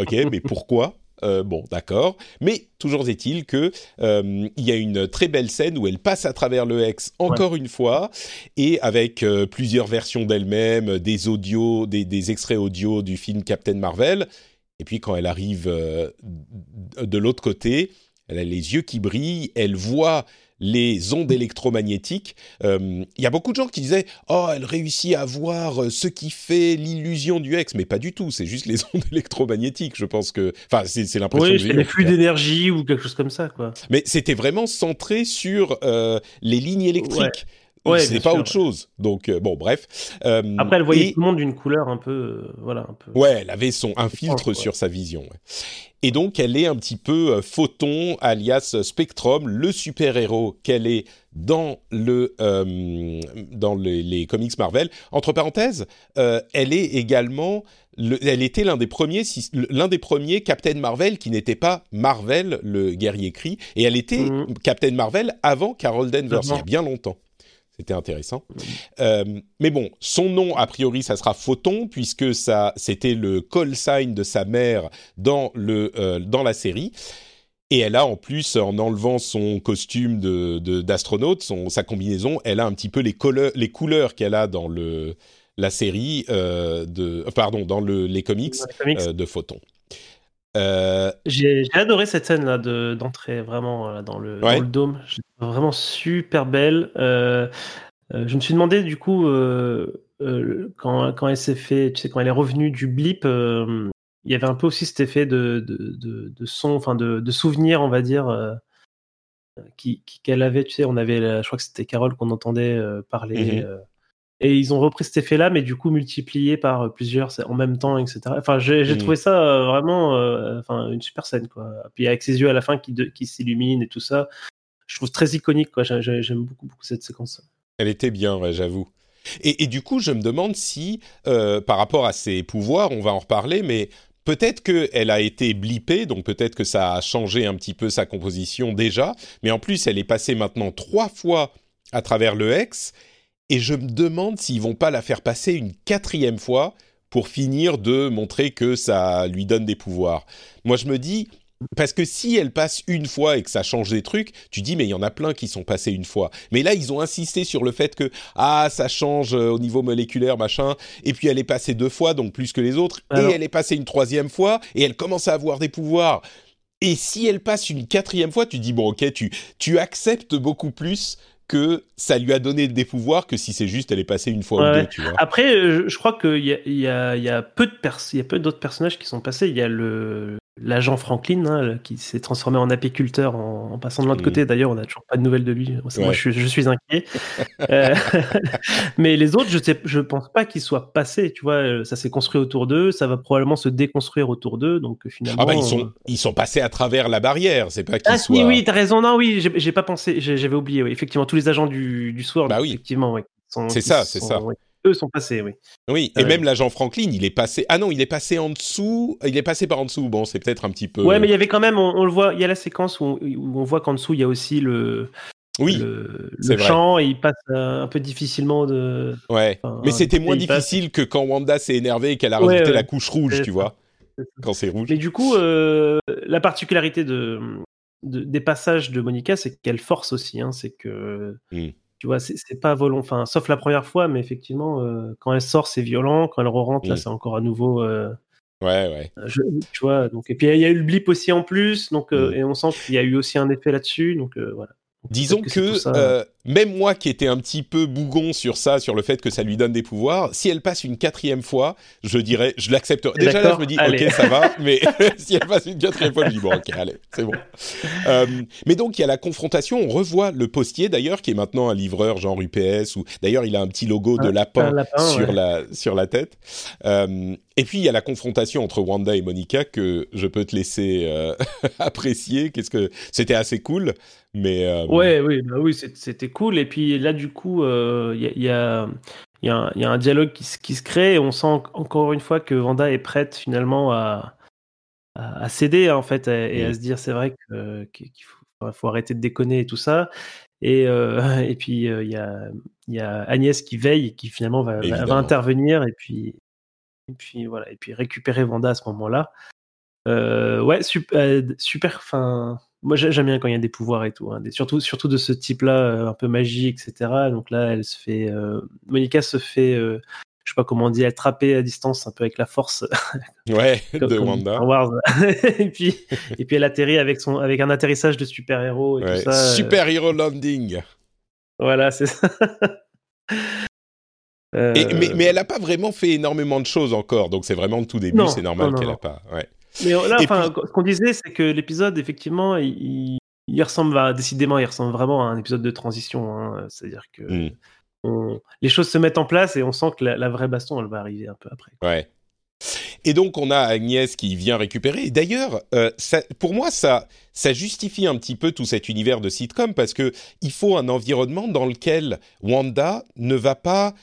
ok, mais pourquoi? Euh, bon, d'accord. Mais toujours est-il que euh, il y a une très belle scène où elle passe à travers le Hex encore une fois et avec euh, plusieurs versions d'elle-même, des audios, des, des extraits audio du film Captain Marvel. Et puis quand elle arrive de l'autre côté, elle a les yeux qui brillent, elle voit les ondes électromagnétiques. Euh, Il y a beaucoup de gens qui disaient Oh, elle réussit à voir euh, ce qui fait l'illusion du Hex, mais pas du tout. C'est juste les ondes électromagnétiques. Je pense que, enfin, c'est l'impression Oui, que j'ai tout flux d'énergie ou quelque chose comme ça, quoi. Mais c'était vraiment centré sur euh, les lignes électriques. Ouais, c'est bien pas sûr, autre ouais. chose. Donc euh, bon, bref. Euh, Après, elle voyait et- tout le monde d'une couleur un peu, euh, voilà, un peu. Ouais, elle avait son un filtre ouais. sur sa vision. ouais. Et donc, elle est un petit peu Photon, alias Spectrum, le super-héros qu'elle est dans le euh, dans les, les comics Marvel. Entre parenthèses, euh, elle est également le- elle était l'un des premiers l'un des premiers Captain Marvel qui n'était pas Marvel, le guerrier cri, et elle était Mhm. Captain Marvel avant Carol Danvers, il y a bien longtemps. C'était intéressant. Euh, mais bon, son nom, a priori, ça sera Photon, puisque ça, c'était le call sign de sa mère dans, le, euh, dans la série. Et elle a en plus, en enlevant son costume de, d'astronaute, son, sa combinaison, elle a un petit peu les, couleurs- les couleurs qu'elle a dans le, la série, euh, de, pardon, dans le, les comics, Dans les comics. de Photon. Euh, J'ai adoré cette scène là de d'entrée vraiment là, dans le Ouais. dans le dôme. Vraiment super belle. Euh, euh, je me suis demandé du coup euh, euh, quand quand elle s'est fait, tu sais quand elle est revenue du blip, euh, il y avait un peu aussi cet effet de de, de, de son, enfin de, de souvenir on va dire. euh, qui qu'elle avait, tu sais, on avait, la- je crois que c'était Carole qu'on entendait euh, parler, euh, et ils ont repris cet effet-là, mais du coup multiplié par euh, plusieurs en même temps, etc. Enfin, j'ai Mhm. trouvé ça euh, vraiment, euh, enfin, une super scène, quoi. Puis avec ses yeux à la fin qui, de- qui s'illuminent et tout ça, je trouve très iconique, quoi. J'ai- j'ai- J'aime beaucoup, beaucoup cette séquence. Elle était bien, ouais, j'avoue. Et, et du coup, je me demande si, euh, par rapport à ses pouvoirs, on va en reparler, mais peut-être qu'elle a été blippée, donc peut-être que ça a changé un petit peu sa composition déjà, mais en plus, elle est passée maintenant trois fois à travers le Hex, et je me demande s'ils vont pas la faire passer une quatrième fois pour finir de montrer que ça lui donne des pouvoirs. Moi, je me dis, parce que si elle passe une fois et que ça change des trucs, tu dis mais il y en a plein qui sont passés une fois. Mais là ils ont insisté sur le fait que ah ça change euh, au niveau moléculaire machin et puis elle est passée deux fois donc plus que les autres Alors- et elle est passée une troisième fois et elle commence à avoir des pouvoirs. Et si elle passe une quatrième fois, tu dis bon ok tu tu acceptes beaucoup plus que ça lui a donné des pouvoirs que si c'est juste elle est passée une fois ou deux, tu vois. Après, euh, je crois qu'il y a, y, a, y a peu de pers- il y a peu d'autres personnages qui sont passés. Il y a le l'agent Franklin hein, qui s'est transformé en apiculteur en, en passant de l'autre Mhm. côté. D'ailleurs, on n'a toujours pas de nouvelles de lui. Moi, je, suis- je suis inquiet. Euh, mais les autres, je je pense pas qu'ils soient passés. Tu vois, euh, ça s'est construit autour d'eux. Ça va probablement se déconstruire autour d'eux. Donc euh, finalement. Ah bah ils euh, sont ils sont passés à travers la barrière, c'est pas qu'ils ah soient oui, oui, t'as raison. Non, oui, j'ai pas pensé. J'avais oublié. Oui. Effectivement, tous les agents du, du SWORD. Bah oui. Effectivement, oui. C'est ça, c'est ça. oui. Eux sont passés, oui. Oui, et Euh, même l'agent Franklin, il est passé. Ah non, il est passé en dessous. Il est passé par en dessous. Bon, c'est peut-être un petit peu. Ouais, mais il y avait quand même, on, on le voit, il y a la séquence où on, où on voit qu'en dessous, il y a aussi le, Oui, le, le vrai. champ et il passe un peu difficilement de. ouais. enfin, Mais c'était moins passe. difficile que quand Wanda s'est énervée et qu'elle a Ouais, rajouté ouais. la couche rouge, tu vois, quand c'est rouge. Mais du coup, euh, la particularité de, de- des passages de Monica, c'est qu'elle force aussi. Hein, c'est que, Mm. Tu vois, c'est pas volontaire. Enfin, sauf la première fois, mais effectivement, euh, quand elle sort, c'est violent. Quand elle re-rentre, là, Mm. c'est encore à nouveau. euh, Ouais, ouais. je- tu vois. Donc, et puis il y a eu le blip aussi en plus. Donc, euh, Mm. et on sent qu'il y a eu aussi un effet là-dessus. Donc euh, voilà. Disons que, ça. euh, même moi qui étais un petit peu bougon sur ça, sur le fait que ça lui donne des pouvoirs, si elle passe une quatrième fois, je dirais, je l'accepterai. Déjà là, je me dis, Allez. ok, ça va, mais si elle passe une quatrième fois, je dis, bon, ok, allez, c'est bon. Euh, mais donc, il y a la confrontation, on revoit le postier d'ailleurs, qui est maintenant un livreur genre UPS, ou d'ailleurs, il a un petit logo de lapin sur, ouais. la, sur la tête. Euh, et puis, il y a la confrontation entre Wanda et Monica que je peux te laisser apprécier. Qu'est-ce que c'était assez cool, mais euh, Ouais, oui, bah oui, c'était cool. Et puis là, du coup, euh, il y, a, il y, a, il y a y a un dialogue qui, se- qui se crée. Et on sent en- encore une fois que Vanda est prête finalement à, à, à céder en fait et, et à Mm. se dire c'est vrai qu'il faut, arrêter de déconner et tout ça. Et, euh, et puis euh, il y, a, y a Agnès qui veille et qui finalement va, intervenir et puis, et puis voilà et puis récupérer Vanda à ce moment-là. Euh, ouais, super, euh, super. Enfin, moi j'ai- j'aime bien quand il y a des pouvoirs et tout, hein, des- surtout surtout de ce type-là, euh, un peu magie, etc. Donc là, elle se fait, euh, Monica se fait, euh, je sais pas comment on dit, attraper à distance un peu avec la force ouais, comme- de comme Wanda. Wars. et puis et puis elle atterrit avec son avec un atterrissage de super héros et Ouais, tout ça. euh, Super Hero Landing. voilà, c'est ça. Et- mais, mais elle n'a pas vraiment fait énormément de choses encore, donc c'est vraiment le tout début, c'est normal qu'elle n'a pas. Ouais. Mais là, Et enfin, puis- ce qu'on disait, c'est que l'épisode, effectivement, il, ressemble à, décidément, il ressemble vraiment à un épisode de transition. hein. C'est-à-dire que Mm. on- les choses se mettent en place et on sent que la, la vraie baston, elle va arriver un peu après. Ouais. Et donc on a Agnès qui vient récupérer. Et d'ailleurs, euh, pour moi, ça, ça justifie un petit peu tout cet univers de sitcom parce que il faut un environnement dans lequel Wanda ne va pas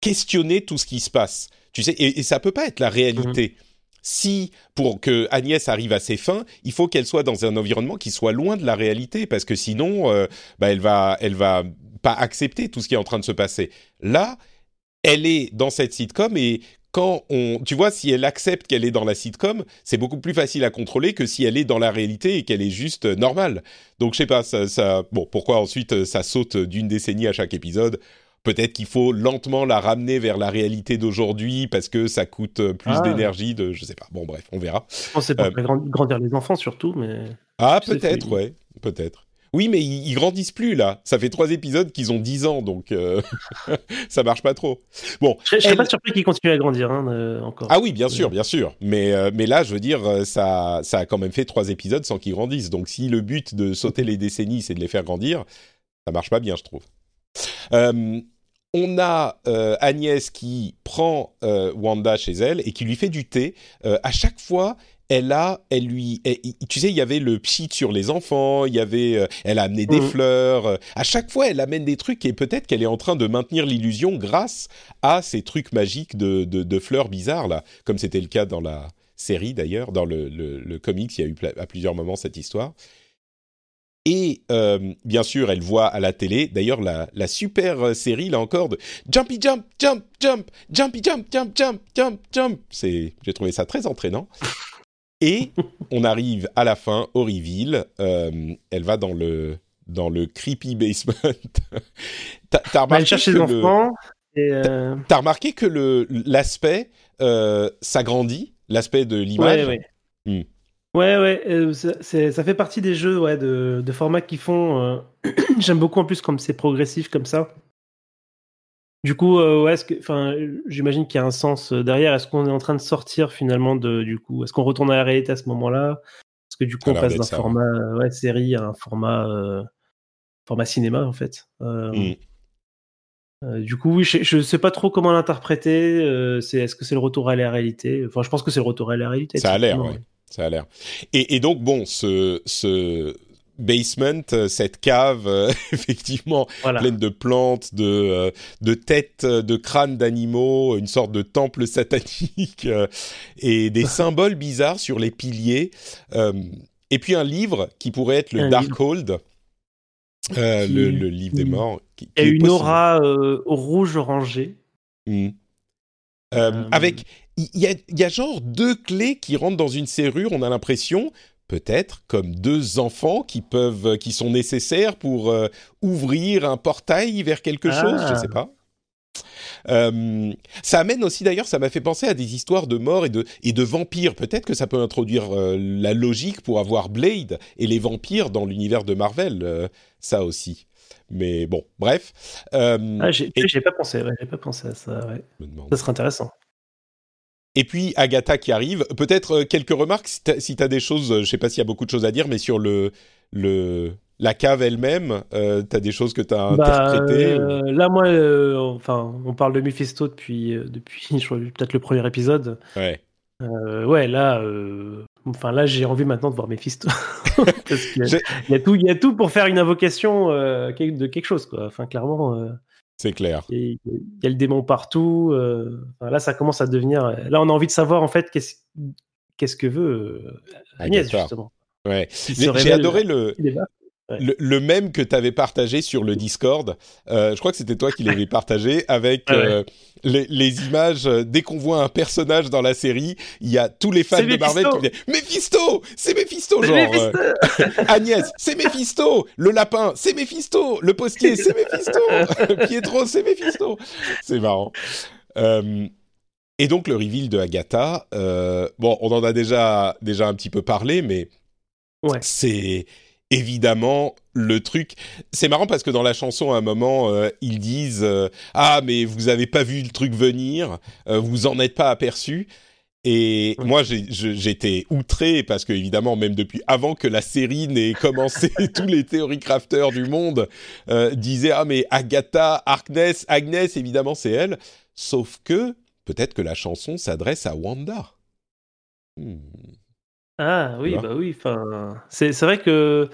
questionner tout ce qui se passe. Tu sais, et, et ça peut pas être la réalité. Si pour que Agnès arrive à ses fins, il faut qu'elle soit dans un environnement qui soit loin de la réalité parce que sinon, euh, bah, elle va, elle va pas accepter tout ce qui est en train de se passer. Là, elle est dans cette sitcom et quand on, tu vois, si elle accepte qu'elle est dans la sitcom, c'est beaucoup plus facile à contrôler que si elle est dans la réalité et qu'elle est juste euh, normale. Donc je sais pas, ça, ça, bon, pourquoi ensuite euh, ça saute d'une décennie à chaque épisode Peut-être qu'il faut lentement la ramener vers la réalité d'aujourd'hui parce que ça coûte euh, plus Ah. d'énergie. De, je sais pas. Bon, bref, on verra. Que c'est pour Euh, grandir les enfants surtout, mais Ah, peut-être, ouais, peut-être. Oui, mais ils, ils grandissent plus là. Ça fait trois épisodes qu'ils ont 10 ans, donc euh, ça marche pas trop. Bon, je, je serais elle- pas surpris qu'ils continuent à grandir hein, euh, encore. Ah oui, bien sûr, bien sûr. Mais, euh, mais là, je veux dire, ça, ça a quand même fait trois épisodes sans qu'ils grandissent. Donc, si le but de sauter les décennies, c'est de les faire grandir, ça marche pas bien, je trouve. Euh, on a euh, Agnès qui prend euh, Wanda chez elle et qui lui fait du thé. Euh, à chaque fois, elle a, elle lui, elle- tu sais, il y avait le pchit sur les enfants, il y avait, elle a amené des Mhm. fleurs. à chaque fois, elle amène des trucs et peut-être qu'elle est en train de maintenir l'illusion grâce à ces trucs magiques de, de, de fleurs bizarres là, comme c'était le cas dans la série d'ailleurs, dans le, le, le comics, il y a eu à plusieurs moments cette histoire. Et euh, bien sûr, elle voit à la télé, d'ailleurs, la, la super euh, série, là encore, de Jumpy Jump, Jump, Jump, Jumpy Jump, Jump, Jump, Jump, Jump. C'est, j'ai trouvé ça très entraînant. Et on arrive à la fin, au reveal. euh, elle va dans le, dans le creepy basement. t'as, t'as remarqué les enfants. Euh, T'as remarqué que le l'aspect s'agrandit, l'aspect de l'image? Ouais, ouais. Hmm. Ouais, ouais, euh, ça, c'est- ça fait partie des jeux ouais, de, de formats qui font. euh, J'aime beaucoup en plus comme c'est progressif comme ça. Du coup, euh, ouais, enfin, j'imagine qu'il y a un sens derrière. Est-ce qu'on est en train de sortir finalement de, du coup, est-ce qu'on retourne à la réalité à ce moment-là? Est-ce que du coup on passe d'un format ouais, série à un format format cinéma en fait Mm. euh, Du coup, oui, je, je sais pas trop comment l'interpréter. euh, c'est, est-ce que c'est le retour à la réalité? Enfin, je pense que c'est le retour à la réalité. Ça a l'air, ouais. Ça a l'air. Et, et donc bon, ce, ce basement, cette cave effectivement Voilà. pleine de plantes, de de têtes, de crânes d'animaux, une sorte de temple satanique et des symboles bizarres sur les piliers. et puis un livre qui pourrait être le Darkhold. Euh, le, le livre des morts. Qui, Il y a une possible. aura euh, rouge orangée. Mm. Euh, Euh, avec, il y, a, il y a genre deux clés qui rentrent dans une serrure. On a l'impression, peut-être, comme deux enfants qui peuvent, qui sont nécessaires pour euh, ouvrir un portail vers quelque Ah. chose. Je sais pas. Euh, ça amène aussi d'ailleurs, ça m'a fait penser à des histoires de morts et de, et de vampires. Peut-être que ça peut introduire euh, la logique pour avoir Blade et les vampires dans l'univers de Marvel, euh, ça aussi. Mais bon, bref. Euh, Ah, j'ai et- pas pensé, ouais, j'ai pas pensé à ça. Ouais. Ça serait intéressant. Et puis Agatha qui arrive. Peut-être euh, quelques remarques si tu si as des choses. euh, je sais pas s'il y a beaucoup de choses à dire, mais sur le le la cave elle-même, euh, tu as des choses que tu as Bah, interprétées. ou- euh, là, moi, euh, enfin, on parle de Mephisto depuis, depuis peut-être le premier épisode. Ouais. Ouais, là, enfin, là, j'ai envie maintenant de voir Mephisto. Parce qu'il y, y a tout, il y a tout pour faire une invocation de quelque chose, quoi. Enfin, clairement, C'est clair. il y, a- le démon partout. euh, là, ça commence à devenir. Là, on a envie de savoir en fait qu'est-ce qu'est-ce que veut euh, Agnès justement. Ouais. J'ai adoré le. Ouais. le, le même que tu avais partagé sur le Discord. Euh, je crois que c'était toi qui l'avais partagé avec ouais. euh, les, les images. euh, dès qu'on voit un personnage dans la série, il y a tous les fans de Marvel qui disent Mephisto C'est Mephisto Genre, Mephisto Agnès, c'est Mephisto Le lapin, c'est Mephisto Le postier, c'est Mephisto Pietro, c'est Mephisto C'est marrant. Et donc le reveal de Agatha, bon, on en a déjà, déjà un petit peu parlé, mais Ouais. c'est évidemment le truc. C'est marrant parce que dans la chanson, à un moment, euh, ils disent euh, Ah, mais vous avez pas vu le truc venir, euh, vous en êtes pas aperçu. Et Ouais. moi, j'étais outré parce que, évidemment, même depuis avant que la série n'ait commencé, tous les théories crafters du monde disaient Ah, mais Agatha, Harkness, Agnès, évidemment, c'est elle. Sauf que peut-être que la chanson s'adresse à Wanda. Hmm. Ah oui, vois? bah oui. Enfin, c'est c'est vrai que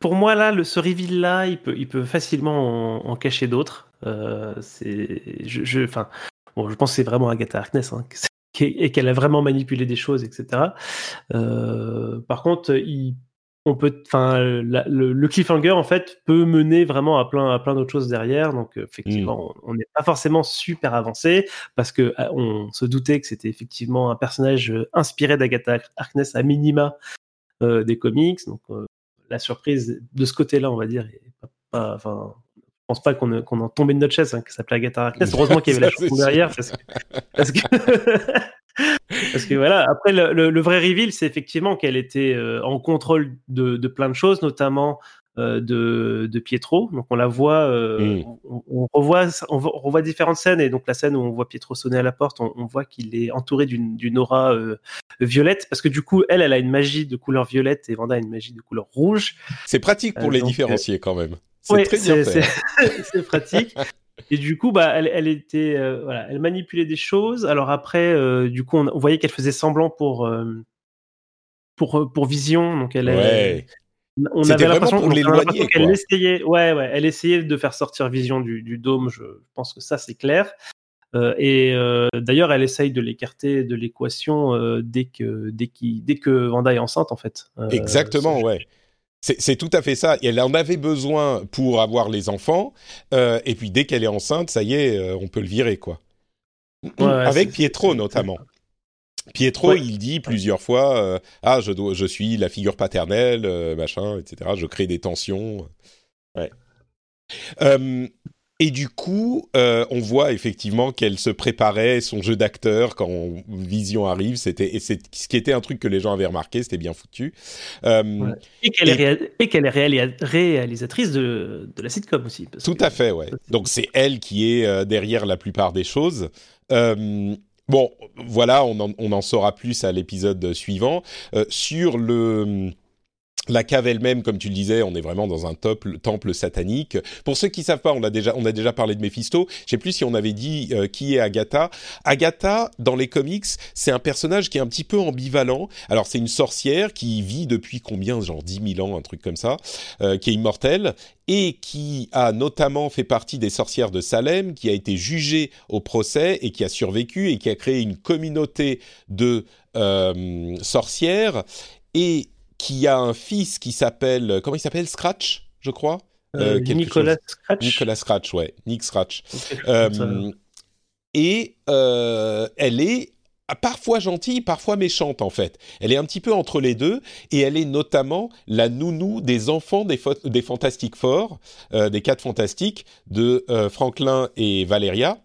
pour moi là, le ce reveal là, il peut il peut facilement en, en cacher d'autres. Euh, c'est je je enfin bon, je pense que c'est vraiment Agatha Harkness hein, que c'est- qu'est- et qu'elle a vraiment manipulé des choses, etc. Euh, par contre, il on peut, enfin, le, le cliffhanger en fait peut mener vraiment à plein à plein d'autres choses derrière. Donc euh, effectivement, on on n'est pas forcément super avancé parce que euh, on se doutait que c'était effectivement un personnage euh, inspiré d'Agatha Harkness à minima euh, des comics. Donc euh, la surprise de ce côté-là, on va dire, est pas, enfin, je pense pas qu'on en tombé de notre chaise, hein, que ça s'appelait Agatha Harkness. Heureusement qu'il y avait la chanson derrière, parce que, parce que, parce que voilà. Après, le, le- le vrai reveal, c'est effectivement qu'elle était euh, en contrôle de, de plein de choses, notamment euh, de, de Pietro. Donc on la voit, euh, Mm. on, on revoit, on différentes scènes, et donc la scène où on voit Pietro sonner à la porte, on, on voit qu'il est entouré d'une aura violette, parce que du coup, elle, elle a une magie de couleur violette et Vanda a une magie de couleur rouge. C'est pratique pour les donc, différencier quand même. C'est Ouais, très bien fait. c'est pratique. Et du coup, bah, elle, elle était, euh, voilà, elle manipulait des choses. Alors après, euh, du coup, on, on voyait qu'elle faisait semblant pour, euh, pour, pour Vision. Donc elle, Ouais. pour on avait l'impression qu'elle essayait, ouais, ouais, elle essayait de faire sortir Vision du, du dôme. Je pense que ça, c'est clair. Et d'ailleurs, elle essaye de l'écarter de l'équation dès que dès, qu'il- dès que Vanda est enceinte, en fait. Exactement, ouais. C'est tout à fait ça. Elle en avait besoin pour avoir les enfants. euh, et puis dès qu'elle est enceinte, ça y est, euh, on peut le virer, quoi. Ouais, Avec Pietro notamment. Pietro, Ouais. il dit plusieurs fois euh, Ah, je, dois, je suis la figure paternelle, euh, machin, etc. Je crée des tensions. Ouais. Et du coup, euh, on voit effectivement qu'elle se préparait son jeu d'acteur quand Vision arrive. C'était et c'est ce qui était un truc que les gens avaient remarqué. C'était bien foutu. Euh, Ouais. Et qu'elle est, réalisatrice de, de la sitcom aussi. parce Tout que- à fait, ouais. Donc c'est elle qui est euh, derrière la plupart des choses. Bon, voilà, on en, on en saura plus à l'épisode suivant. Sur le la cave elle-même, comme tu le disais, on est vraiment dans un temple, satanique. Pour ceux qui savent pas, on a déjà, on a déjà parlé de Mephisto. Je sais plus si on avait dit euh, qui est Agatha. Agatha, dans les comics, c'est un personnage qui est un petit peu ambivalent. Alors, c'est une sorcière qui vit depuis combien, genre 10 000 ans, un truc comme ça, euh, qui est immortelle et qui a notamment fait partie des sorcières de Salem, qui a été jugée au procès et qui a survécu et qui a créé une communauté de euh, sorcières. Et qui a un fils qui s'appelle comment il s'appelle? Scratch, je crois? Euh, Nicolas Scratch? Nicolas Scratch, ouais, Nick Scratch. Euh, et euh, elle est parfois gentille, parfois méchante en fait. Elle est un petit peu entre les deux et elle est notamment la nounou des enfants des, des Fantastic Four, des quatre Fantastiques de Franklin et Valeria.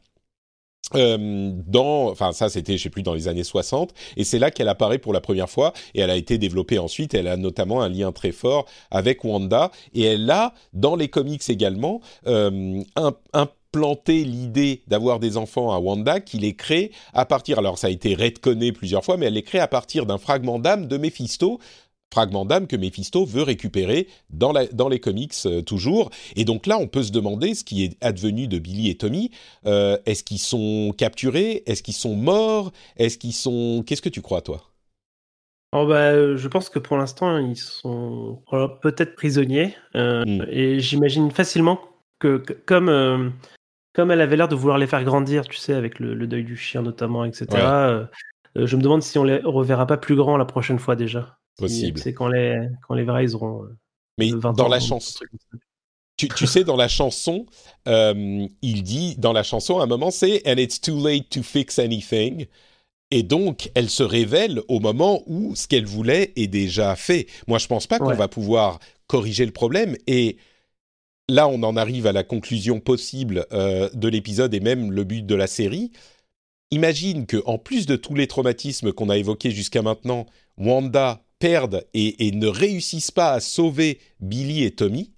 Euh, dans, enfin ça c'était je sais plus dans les années 60 et c'est là qu'elle apparaît pour la première fois et elle a été développée ensuite elle a notamment un lien très fort avec Wanda et elle a dans les comics également euh, implanté l'idée d'avoir des enfants à Wanda qu'il est créé à partir alors ça a été retconné plusieurs fois mais elle est créée à partir d'un fragment d'âme de Mephisto fragment d'âme que Mephisto veut récupérer dans, la, dans les comics euh, toujours. Et donc là, on peut se demander ce qui est advenu de Billy et Tommy. Euh, est-ce qu'ils sont capturés? Est-ce qu'ils sont morts? Est-ce qu'ils sont... Qu'est-ce que tu crois, toi? Oh bah, Je pense que pour l'instant, ils sont peut-être prisonniers. Euh, hmm. Et j'imagine facilement que, comme, comme elle avait l'air de vouloir les faire grandir, tu sais, avec le, deuil du chien notamment, etc., je me demande si on les reverra pas plus grands la prochaine fois déjà. Possible. C'est quand les, quand les vrais, ils auront. Euh, Mais dans la chanson. Tu, tu, sais, dans la chanson, euh, il dit, dans la chanson, à un moment, c'est And it's too late to fix anything. Et donc, elle se révèle au moment où ce qu'elle voulait est déjà fait. Moi, je pense pas qu'on va pouvoir corriger le problème. Et là, on en arrive à la conclusion possible euh, de l'épisode et même le but de la série. Imagine que, en plus de tous les traumatismes qu'on a évoqués jusqu'à maintenant, Wanda perdent et, ne réussissent pas à sauver Billy et Tommy,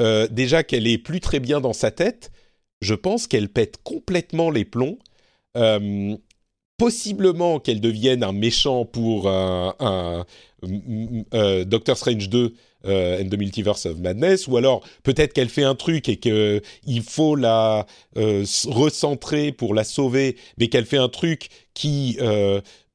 euh, déjà qu'elle est plus très bien dans sa tête, je pense qu'elle pète complètement les plombs. Euh, possiblement qu'elle devienne un méchant pour un, euh, Doctor Strange 2 euh, and the Multiverse of Madness, ou alors peut-être qu'elle fait un truc et qu'il faut la recentrer pour la sauver, mais qu'elle fait un truc qui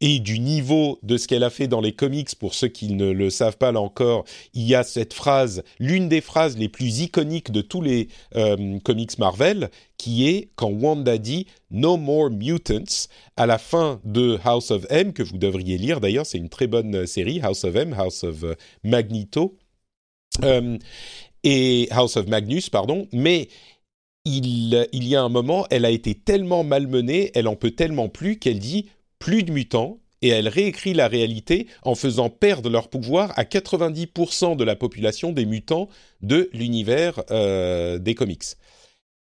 et du niveau de ce qu'elle a fait dans les comics, pour ceux qui ne le savent pas là encore, il y a cette phrase, l'une des phrases les plus iconiques de tous les euh, comics Marvel, qui est quand Wanda dit No more mutants à la fin de House of M, que vous devriez lire. D'ailleurs, c'est une très bonne série, House of M, House of euh, Magneto, euh, et House of Magnus, pardon, mais il, y a un moment, elle a été tellement malmenée, elle en peut tellement plus qu'elle dit plus de mutants, et elle réécrit la réalité en faisant perdre leur pouvoir à 90% de la population des mutants de l'univers euh, des comics.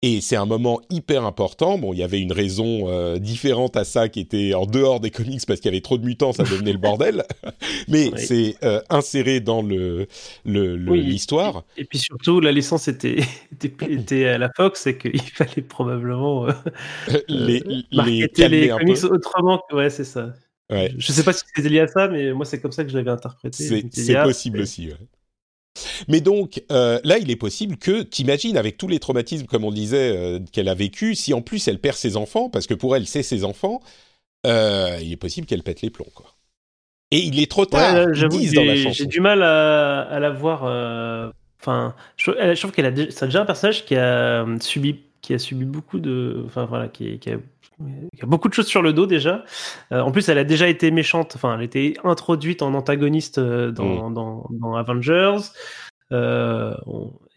Et c'est un moment hyper important. Bon, il y avait une raison euh, différente à ça qui était en dehors des comics parce qu'il y avait trop de mutants, ça devenait le bordel. Mais c'est euh, inséré dans le l'histoire. et, puis surtout, la licence était, était, à la Fox et qu'il fallait probablement euh, les, les, les comics autrement. Ouais, c'est ça. Ouais. Je sais pas si c'était lié à ça, mais moi c'est comme ça que je l'avais interprété. C'est possible aussi. Ouais. Mais donc, euh, là, il est possible que, t'imagines, avec tous les traumatismes, comme on disait, euh, qu'elle a vécu, si en plus elle perd ses enfants, parce que pour elle, c'est ses enfants, euh, il est possible qu'elle pète les plombs, quoi. Et il est trop tard, ils disent dans la chanson. J'ai du mal à, à la voir... Enfin, je, trouve qu'elle a, c'est déjà un personnage qui a subi, qui a subi beaucoup de... Enfin, voilà, qui, qui a il y a beaucoup de choses sur le dos déjà. Euh, en plus, elle a déjà été méchante. Enfin, elle a été introduite en antagoniste euh, dans, mm. dans, dans, Avengers. Euh,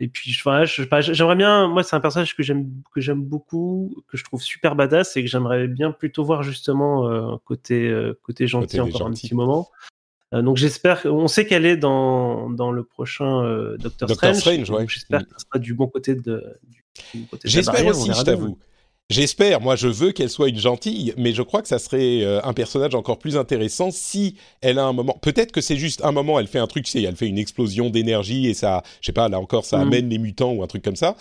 et puis, enfin, j'aimerais bien. Moi, c'est un personnage que j'aime que j'aime beaucoup, que je trouve super badass et que j'aimerais bien plutôt voir justement euh, côté côté gentil encore un petit moment. donc j'espère, on sait qu'elle est dans, dans le prochain Doctor, Doctor Strange. Strange J'espère mm. qu'elle sera du bon côté de. J'espère aussi, je t'avoue. J'espère, moi je veux qu'elle soit une gentille, mais je crois que ça serait euh, un personnage encore plus intéressant si elle a un moment. Peut-être que c'est juste un moment, elle fait un truc, tu sais, elle fait une explosion d'énergie et ça, je sais pas, là encore, ça mm. amène les mutants ou un truc comme ça.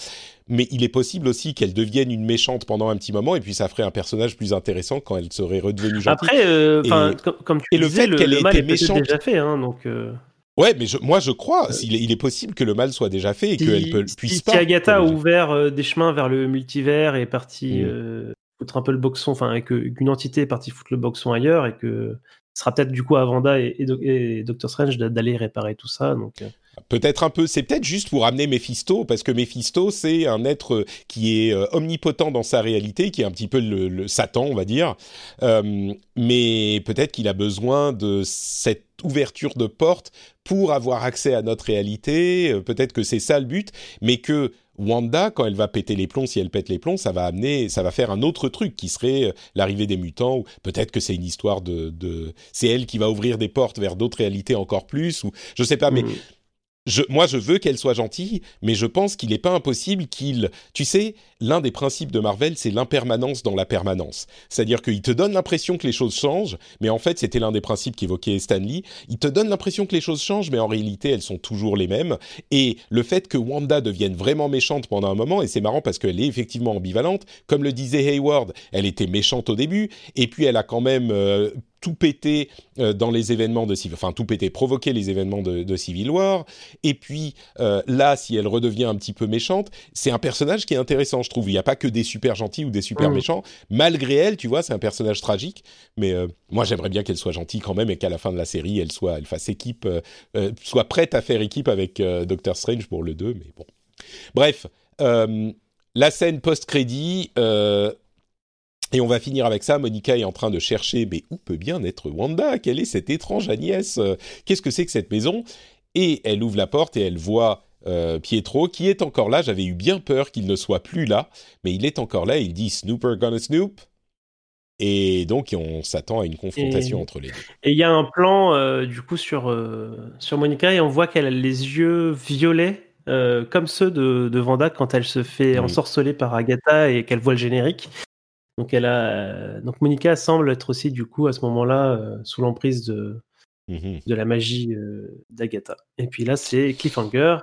Mais il est possible aussi qu'elle devienne une méchante pendant un petit moment et puis ça ferait un personnage plus intéressant quand elle serait redevenue gentille. Après, euh, comme, tu et le fait qu'elle ait été méchante, déjà fait, hein, donc. Euh, Ouais, mais je, moi je crois, il, est, il est possible que le mal soit déjà fait et Si- qu'elle peut, si- puisse si pas. Agatha a ouvert euh, des chemins vers le multivers et est partie Mm. euh, foutre un peu le boxon, enfin, et qu'une entité est partie foutre le boxon ailleurs et que ce sera peut-être du coup à Wanda et, et, Doc- et Doctor Strange d'a- d'aller réparer tout ça. Donc, euh, Peut-être un peu, c'est peut-être juste pour amener Mephisto, parce que Mephisto, c'est un être qui est euh, omnipotent dans sa réalité, qui est un petit peu le, Satan, on va dire. Euh, mais peut-être qu'il a besoin de cette ouverture de porte pour avoir accès à notre réalité. Euh, peut-être que c'est ça le but, mais que Wanda, quand elle va péter les plombs, si elle pète les plombs, ça va amener, ça va faire un autre truc qui serait euh, l'arrivée des mutants. Ou peut-être que c'est une histoire de, de c'est elle qui va ouvrir des portes vers d'autres réalités encore plus. Ou je sais pas, mais mm. Moi, je veux qu'elle soit gentille, mais je pense qu'il n'est pas impossible qu'il... Tu sais, l'un des principes de Marvel, c'est l'impermanence dans la permanence. C'est-à-dire qu'il te donne l'impression que les choses changent, mais en fait, c'était l'un des principes qu'évoquait Stanley. Il te donne l'impression que les choses changent, mais en réalité, elles sont toujours les mêmes. Et le fait que Wanda devienne vraiment méchante pendant un moment, et c'est marrant parce qu'elle est effectivement ambivalente, comme le disait Hayward, elle était méchante au début, et puis elle a quand même... euh, tout pété euh, dans les événements de Civil, enfin tout pété, provoqué les événements de, de Civil War. Et puis euh, là, si elle redevient un petit peu méchante, c'est un personnage qui est intéressant, je trouve. Il n'y a pas que des super gentils ou des super Mhm. méchants. Malgré elle, tu vois, c'est un personnage tragique. Mais euh, moi, j'aimerais bien qu'elle soit gentille quand même et qu'à la fin de la série, elle soit, elle fasse équipe, soit prête à faire équipe avec Doctor Strange pour le 2. Mais bon, bref. la scène post-crédit, et on va finir avec ça. Monica est en train de chercher, mais où peut bien être Wanda? Quelle est cette étrange Agnès? Euh, Qu'est-ce que c'est que cette maison? Et elle ouvre la porte et elle voit euh, Pietro qui est encore là. J'avais eu bien peur qu'il ne soit plus là, mais il est encore là. Il dit Snooper gonna snoop. Et donc on s'attend à une confrontation Et- entre les deux. Et il y a un plan euh, du coup sur, euh, sur Monica et on voit qu'elle a les yeux violets euh, comme ceux de, de Vanda quand elle se fait ensorceler par Agatha et qu'elle voit le générique. Donc, elle a, euh, donc Monica semble être aussi du coup à ce moment-là euh, sous l'emprise de, Mhm. de la magie euh, d'Agatha. Et puis là c'est cliffhanger.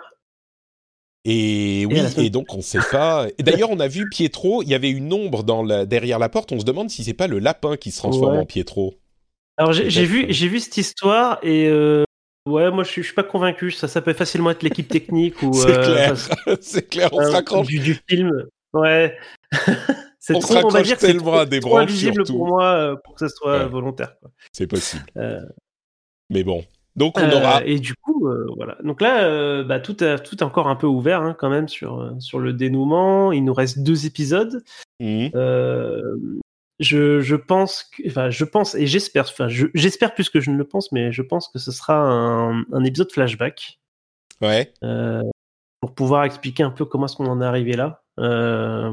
Et oui, la semaine- et donc on ne sait pas. Et D'ailleurs, on a vu Pietro. Il y avait une ombre dans la... derrière la porte. On se demande si c'est pas le lapin qui se transforme Ouais. en Pietro. Alors j'ai vu j'ai vu cette histoire et euh, ouais moi je suis, je suis pas convaincu. Ça ça peut facilement être l'équipe technique ou C'est clair. c'est clair. On se raccroche. du, du film. Ouais. C'est On se trop, on va dire que c'est tellement trop, des branches, invisible surtout. pour moi euh, pour que ça soit Ouais. volontaire. C'est possible. Euh, Mais bon. Donc on euh, aura. Et du coup, voilà. Donc là, bah, tout, est- tout est encore un peu ouvert hein, quand même sur, sur le dénouement. Il nous reste deux épisodes. Euh, je, je pense, que, enfin, je pense et j'espère, enfin, je- j'espère plus que je ne le pense, mais je pense que ce sera un, un épisode flashback Ouais. euh, pour pouvoir expliquer un peu comment est-ce qu'on en est arrivé là. Euh,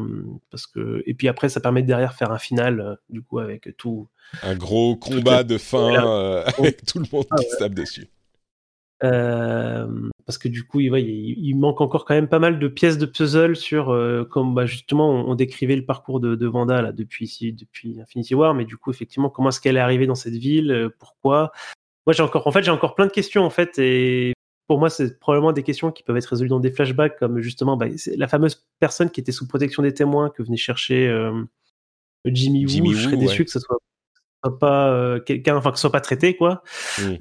parce que et puis après, ça permet de derrière faire un final euh, du coup avec tout. Un gros combat de fin euh, avec tout le monde Ah qui se tape dessus. Parce que du coup, il, ouais, il, il manque encore quand même pas mal de pièces de puzzle sur, comme bah, justement on, on décrivait le parcours de, de Vanda là, depuis, ici, depuis Infinity War, mais du coup, effectivement, comment est-ce qu'elle est arrivée dans cette ville Pourquoi? Moi, j'ai encore, en fait, j'ai encore plein de questions en fait, et pour moi, c'est probablement des questions qui peuvent être résolues dans des flashbacks, comme justement bah, c'est la fameuse personne qui était sous protection des témoins que venait chercher euh, Jimmy Woo. Jimmy je serais déçu ouais. que ce soit pas euh, quelqu'un, enfin que ce soit pas traité quoi.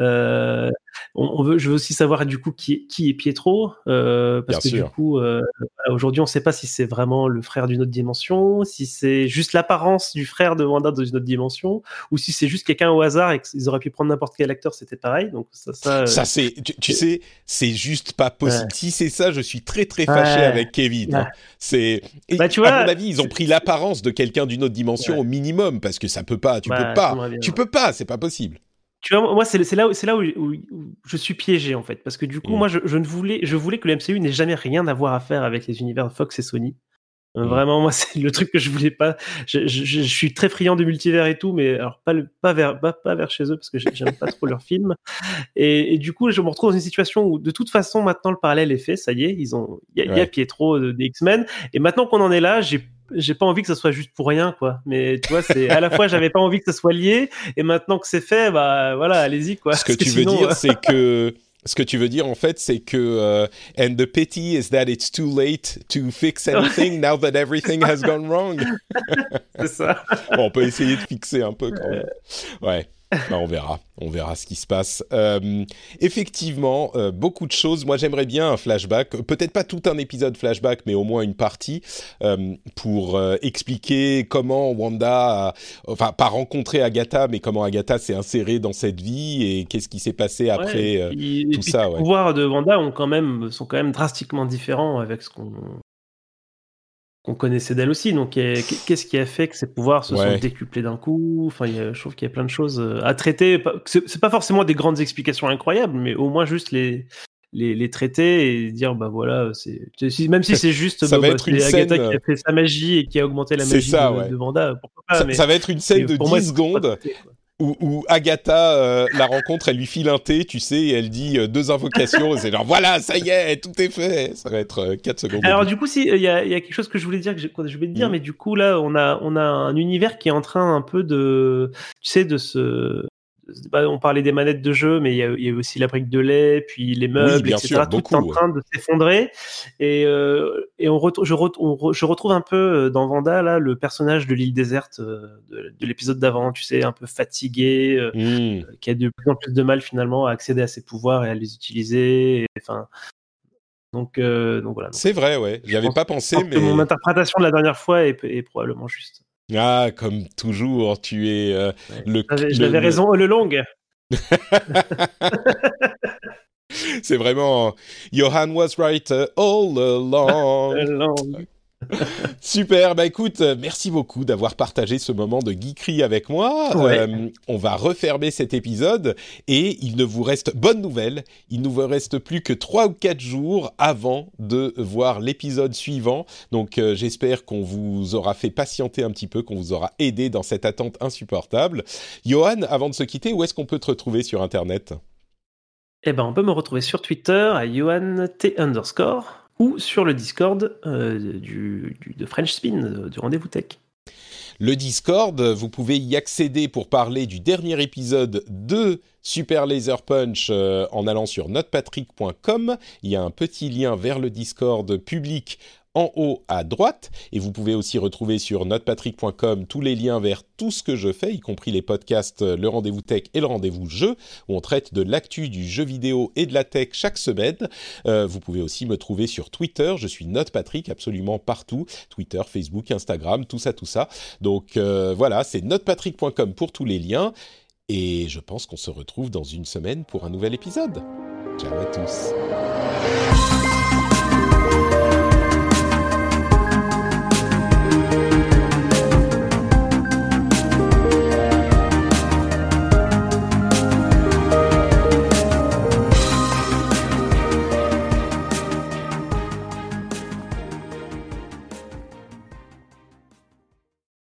Euh, on, on veut, je veux aussi savoir du coup qui est, qui est Pietro, euh, parce Bien que sûr. du coup euh, aujourd'hui on ne sait pas si c'est vraiment le frère d'une autre dimension, si c'est juste l'apparence du frère de Wanda dans une autre dimension, ou si c'est juste quelqu'un au hasard et qu'ils auraient pu prendre n'importe quel acteur, c'était pareil. Donc ça, ça, euh, Ça c'est, tu, tu sais, c'est juste pas possible. Si c'est ça, je suis très très fâché Ouais. avec Kevin. hein. Ouais. C'est, et Bah, tu à mon avis, ils ont pris l'apparence de quelqu'un d'une autre dimension au minimum parce que ça peut pas, tu Ouais, peux pas, tu peux pas, c'est pas possible. Tu vois, moi, c'est là, où- c'est là où, où- où je suis piégé, en fait. Parce que du coup, Mm. moi, je, je ne voulais, je voulais que le MCU n'ait jamais rien à voir à faire avec les univers Fox et Sony. Euh, Mm. Vraiment, moi, c'est le truc que je voulais pas. Je, je- je suis très friand de multivers et tout, mais alors pas, le- pas, vers, pas, pas vers chez eux, parce que j'ai- j'aime pas trop leurs films. Et, et du coup, je me retrouve dans une situation où, de toute façon, maintenant, le parallèle est fait. Ça y est, ils ont, il y, a- y. Pietro euh, des X-Men. Et maintenant qu'on en est là, j'ai j'ai pas envie que ça soit juste pour rien, quoi. Mais tu vois, c'est à la fois, j'avais pas envie que ça soit lié, et maintenant que c'est fait, bah voilà, allez-y, quoi. Ce que tu veux dire, euh, c'est que ce que tu veux dire en fait, c'est que euh, and the pity is that it's too late to fix anything now that everything has gone wrong. c'est ça. Bon, on peut essayer de fixer un peu quand même. Ouais. Bah, on verra, on verra ce qui se passe. Euh, effectivement, euh, beaucoup de choses. Moi, j'aimerais bien un flashback, peut-être pas tout un épisode flashback, mais au moins une partie euh, pour expliquer comment Wanda, a, enfin pas rencontré Agatha, mais comment Agatha s'est insérée dans cette vie et qu'est-ce qui s'est passé après tout ça. Les pouvoirs de Wanda ont quand même sont quand même drastiquement différents avec ce qu'on qu'on connaissait d'elle aussi. Donc, qu'est-ce qui a fait que ses pouvoirs se sont décuplés d'un coup? Enfin, je trouve qu'il y a plein de choses euh, à traiter. C'est pas forcément des grandes explications incroyables, mais au moins juste les, les, traiter et dire bah voilà, c'est même si c'est juste ça va bah, être une Agatha scène... qui a fait sa magie et qui a augmenté la magie de, Vanda. ça, va être une scène de 10 secondes où, Agatha euh, la rencontre, elle lui file un thé, tu sais, et elle dit euh, deux invocations, et c'est genre voilà, ça y est, tout est fait. Ça va être 4 euh, secondes. Alors du coup, si il y a, y a, quelque chose que je voulais dire, que je, je te dire, mm. mais du coup là, on a on a un univers qui est en train un peu de, tu sais, de se bah, on parlait des manettes de jeu, mais il y a, y a aussi la brique de lait, puis les meubles, etc. Sûr, tout est en train de s'effondrer. Et, euh, et on, je, je, retrouve un peu euh, dans Vanda là le personnage de l'île déserte euh, de, de l'épisode d'avant, tu sais, un peu fatigué, mmh. qui a de plus en plus de mal finalement à accéder à ses pouvoirs et à les utiliser. Enfin, donc, donc voilà. C'est vrai, ouais. J'y avais pas pensé, mais mon interprétation de la dernière fois est, est probablement juste. Ah, comme toujours, tu es euh, le. J'avais raison le long. C'est vraiment Johan was right uh, all along. Super, bah écoute, euh, merci beaucoup d'avoir partagé ce moment de geekerie avec moi. Euh, on va refermer cet épisode et il ne vous reste, bonne nouvelle, il ne vous reste plus que 3 ou 4 jours avant de voir l'épisode suivant. Donc euh, j'espère qu'on vous aura fait patienter un petit peu, qu'on vous aura aidé dans cette attente insupportable. Johan, avant de se quitter, où est-ce qu'on peut te retrouver sur Internet? Eh ben, on peut me retrouver sur Twitter à Johan T underscore ou sur le Discord euh, du, de French Spin, euh, du rendez-vous tech. Le Discord, vous pouvez y accéder pour parler du dernier épisode de Super Laser Punch euh, en allant sur notepatrick.com. Il y a un petit lien vers le Discord public en haut à droite. Et vous pouvez aussi retrouver sur notrepatrick.com tous les liens vers tout ce que je fais, y compris les podcasts euh, Le Rendez-vous Tech et Le Rendez-vous Jeu, où on traite de l'actu du jeu vidéo et de la tech chaque semaine. Euh, vous pouvez aussi me trouver sur Twitter. Je suis Notepatrick absolument partout. Twitter, Facebook, Instagram, tout ça, tout ça. Donc euh, voilà, c'est notrepatrick.com pour tous les liens. Et je pense qu'on se retrouve dans une semaine pour un nouvel épisode. Ciao à tous.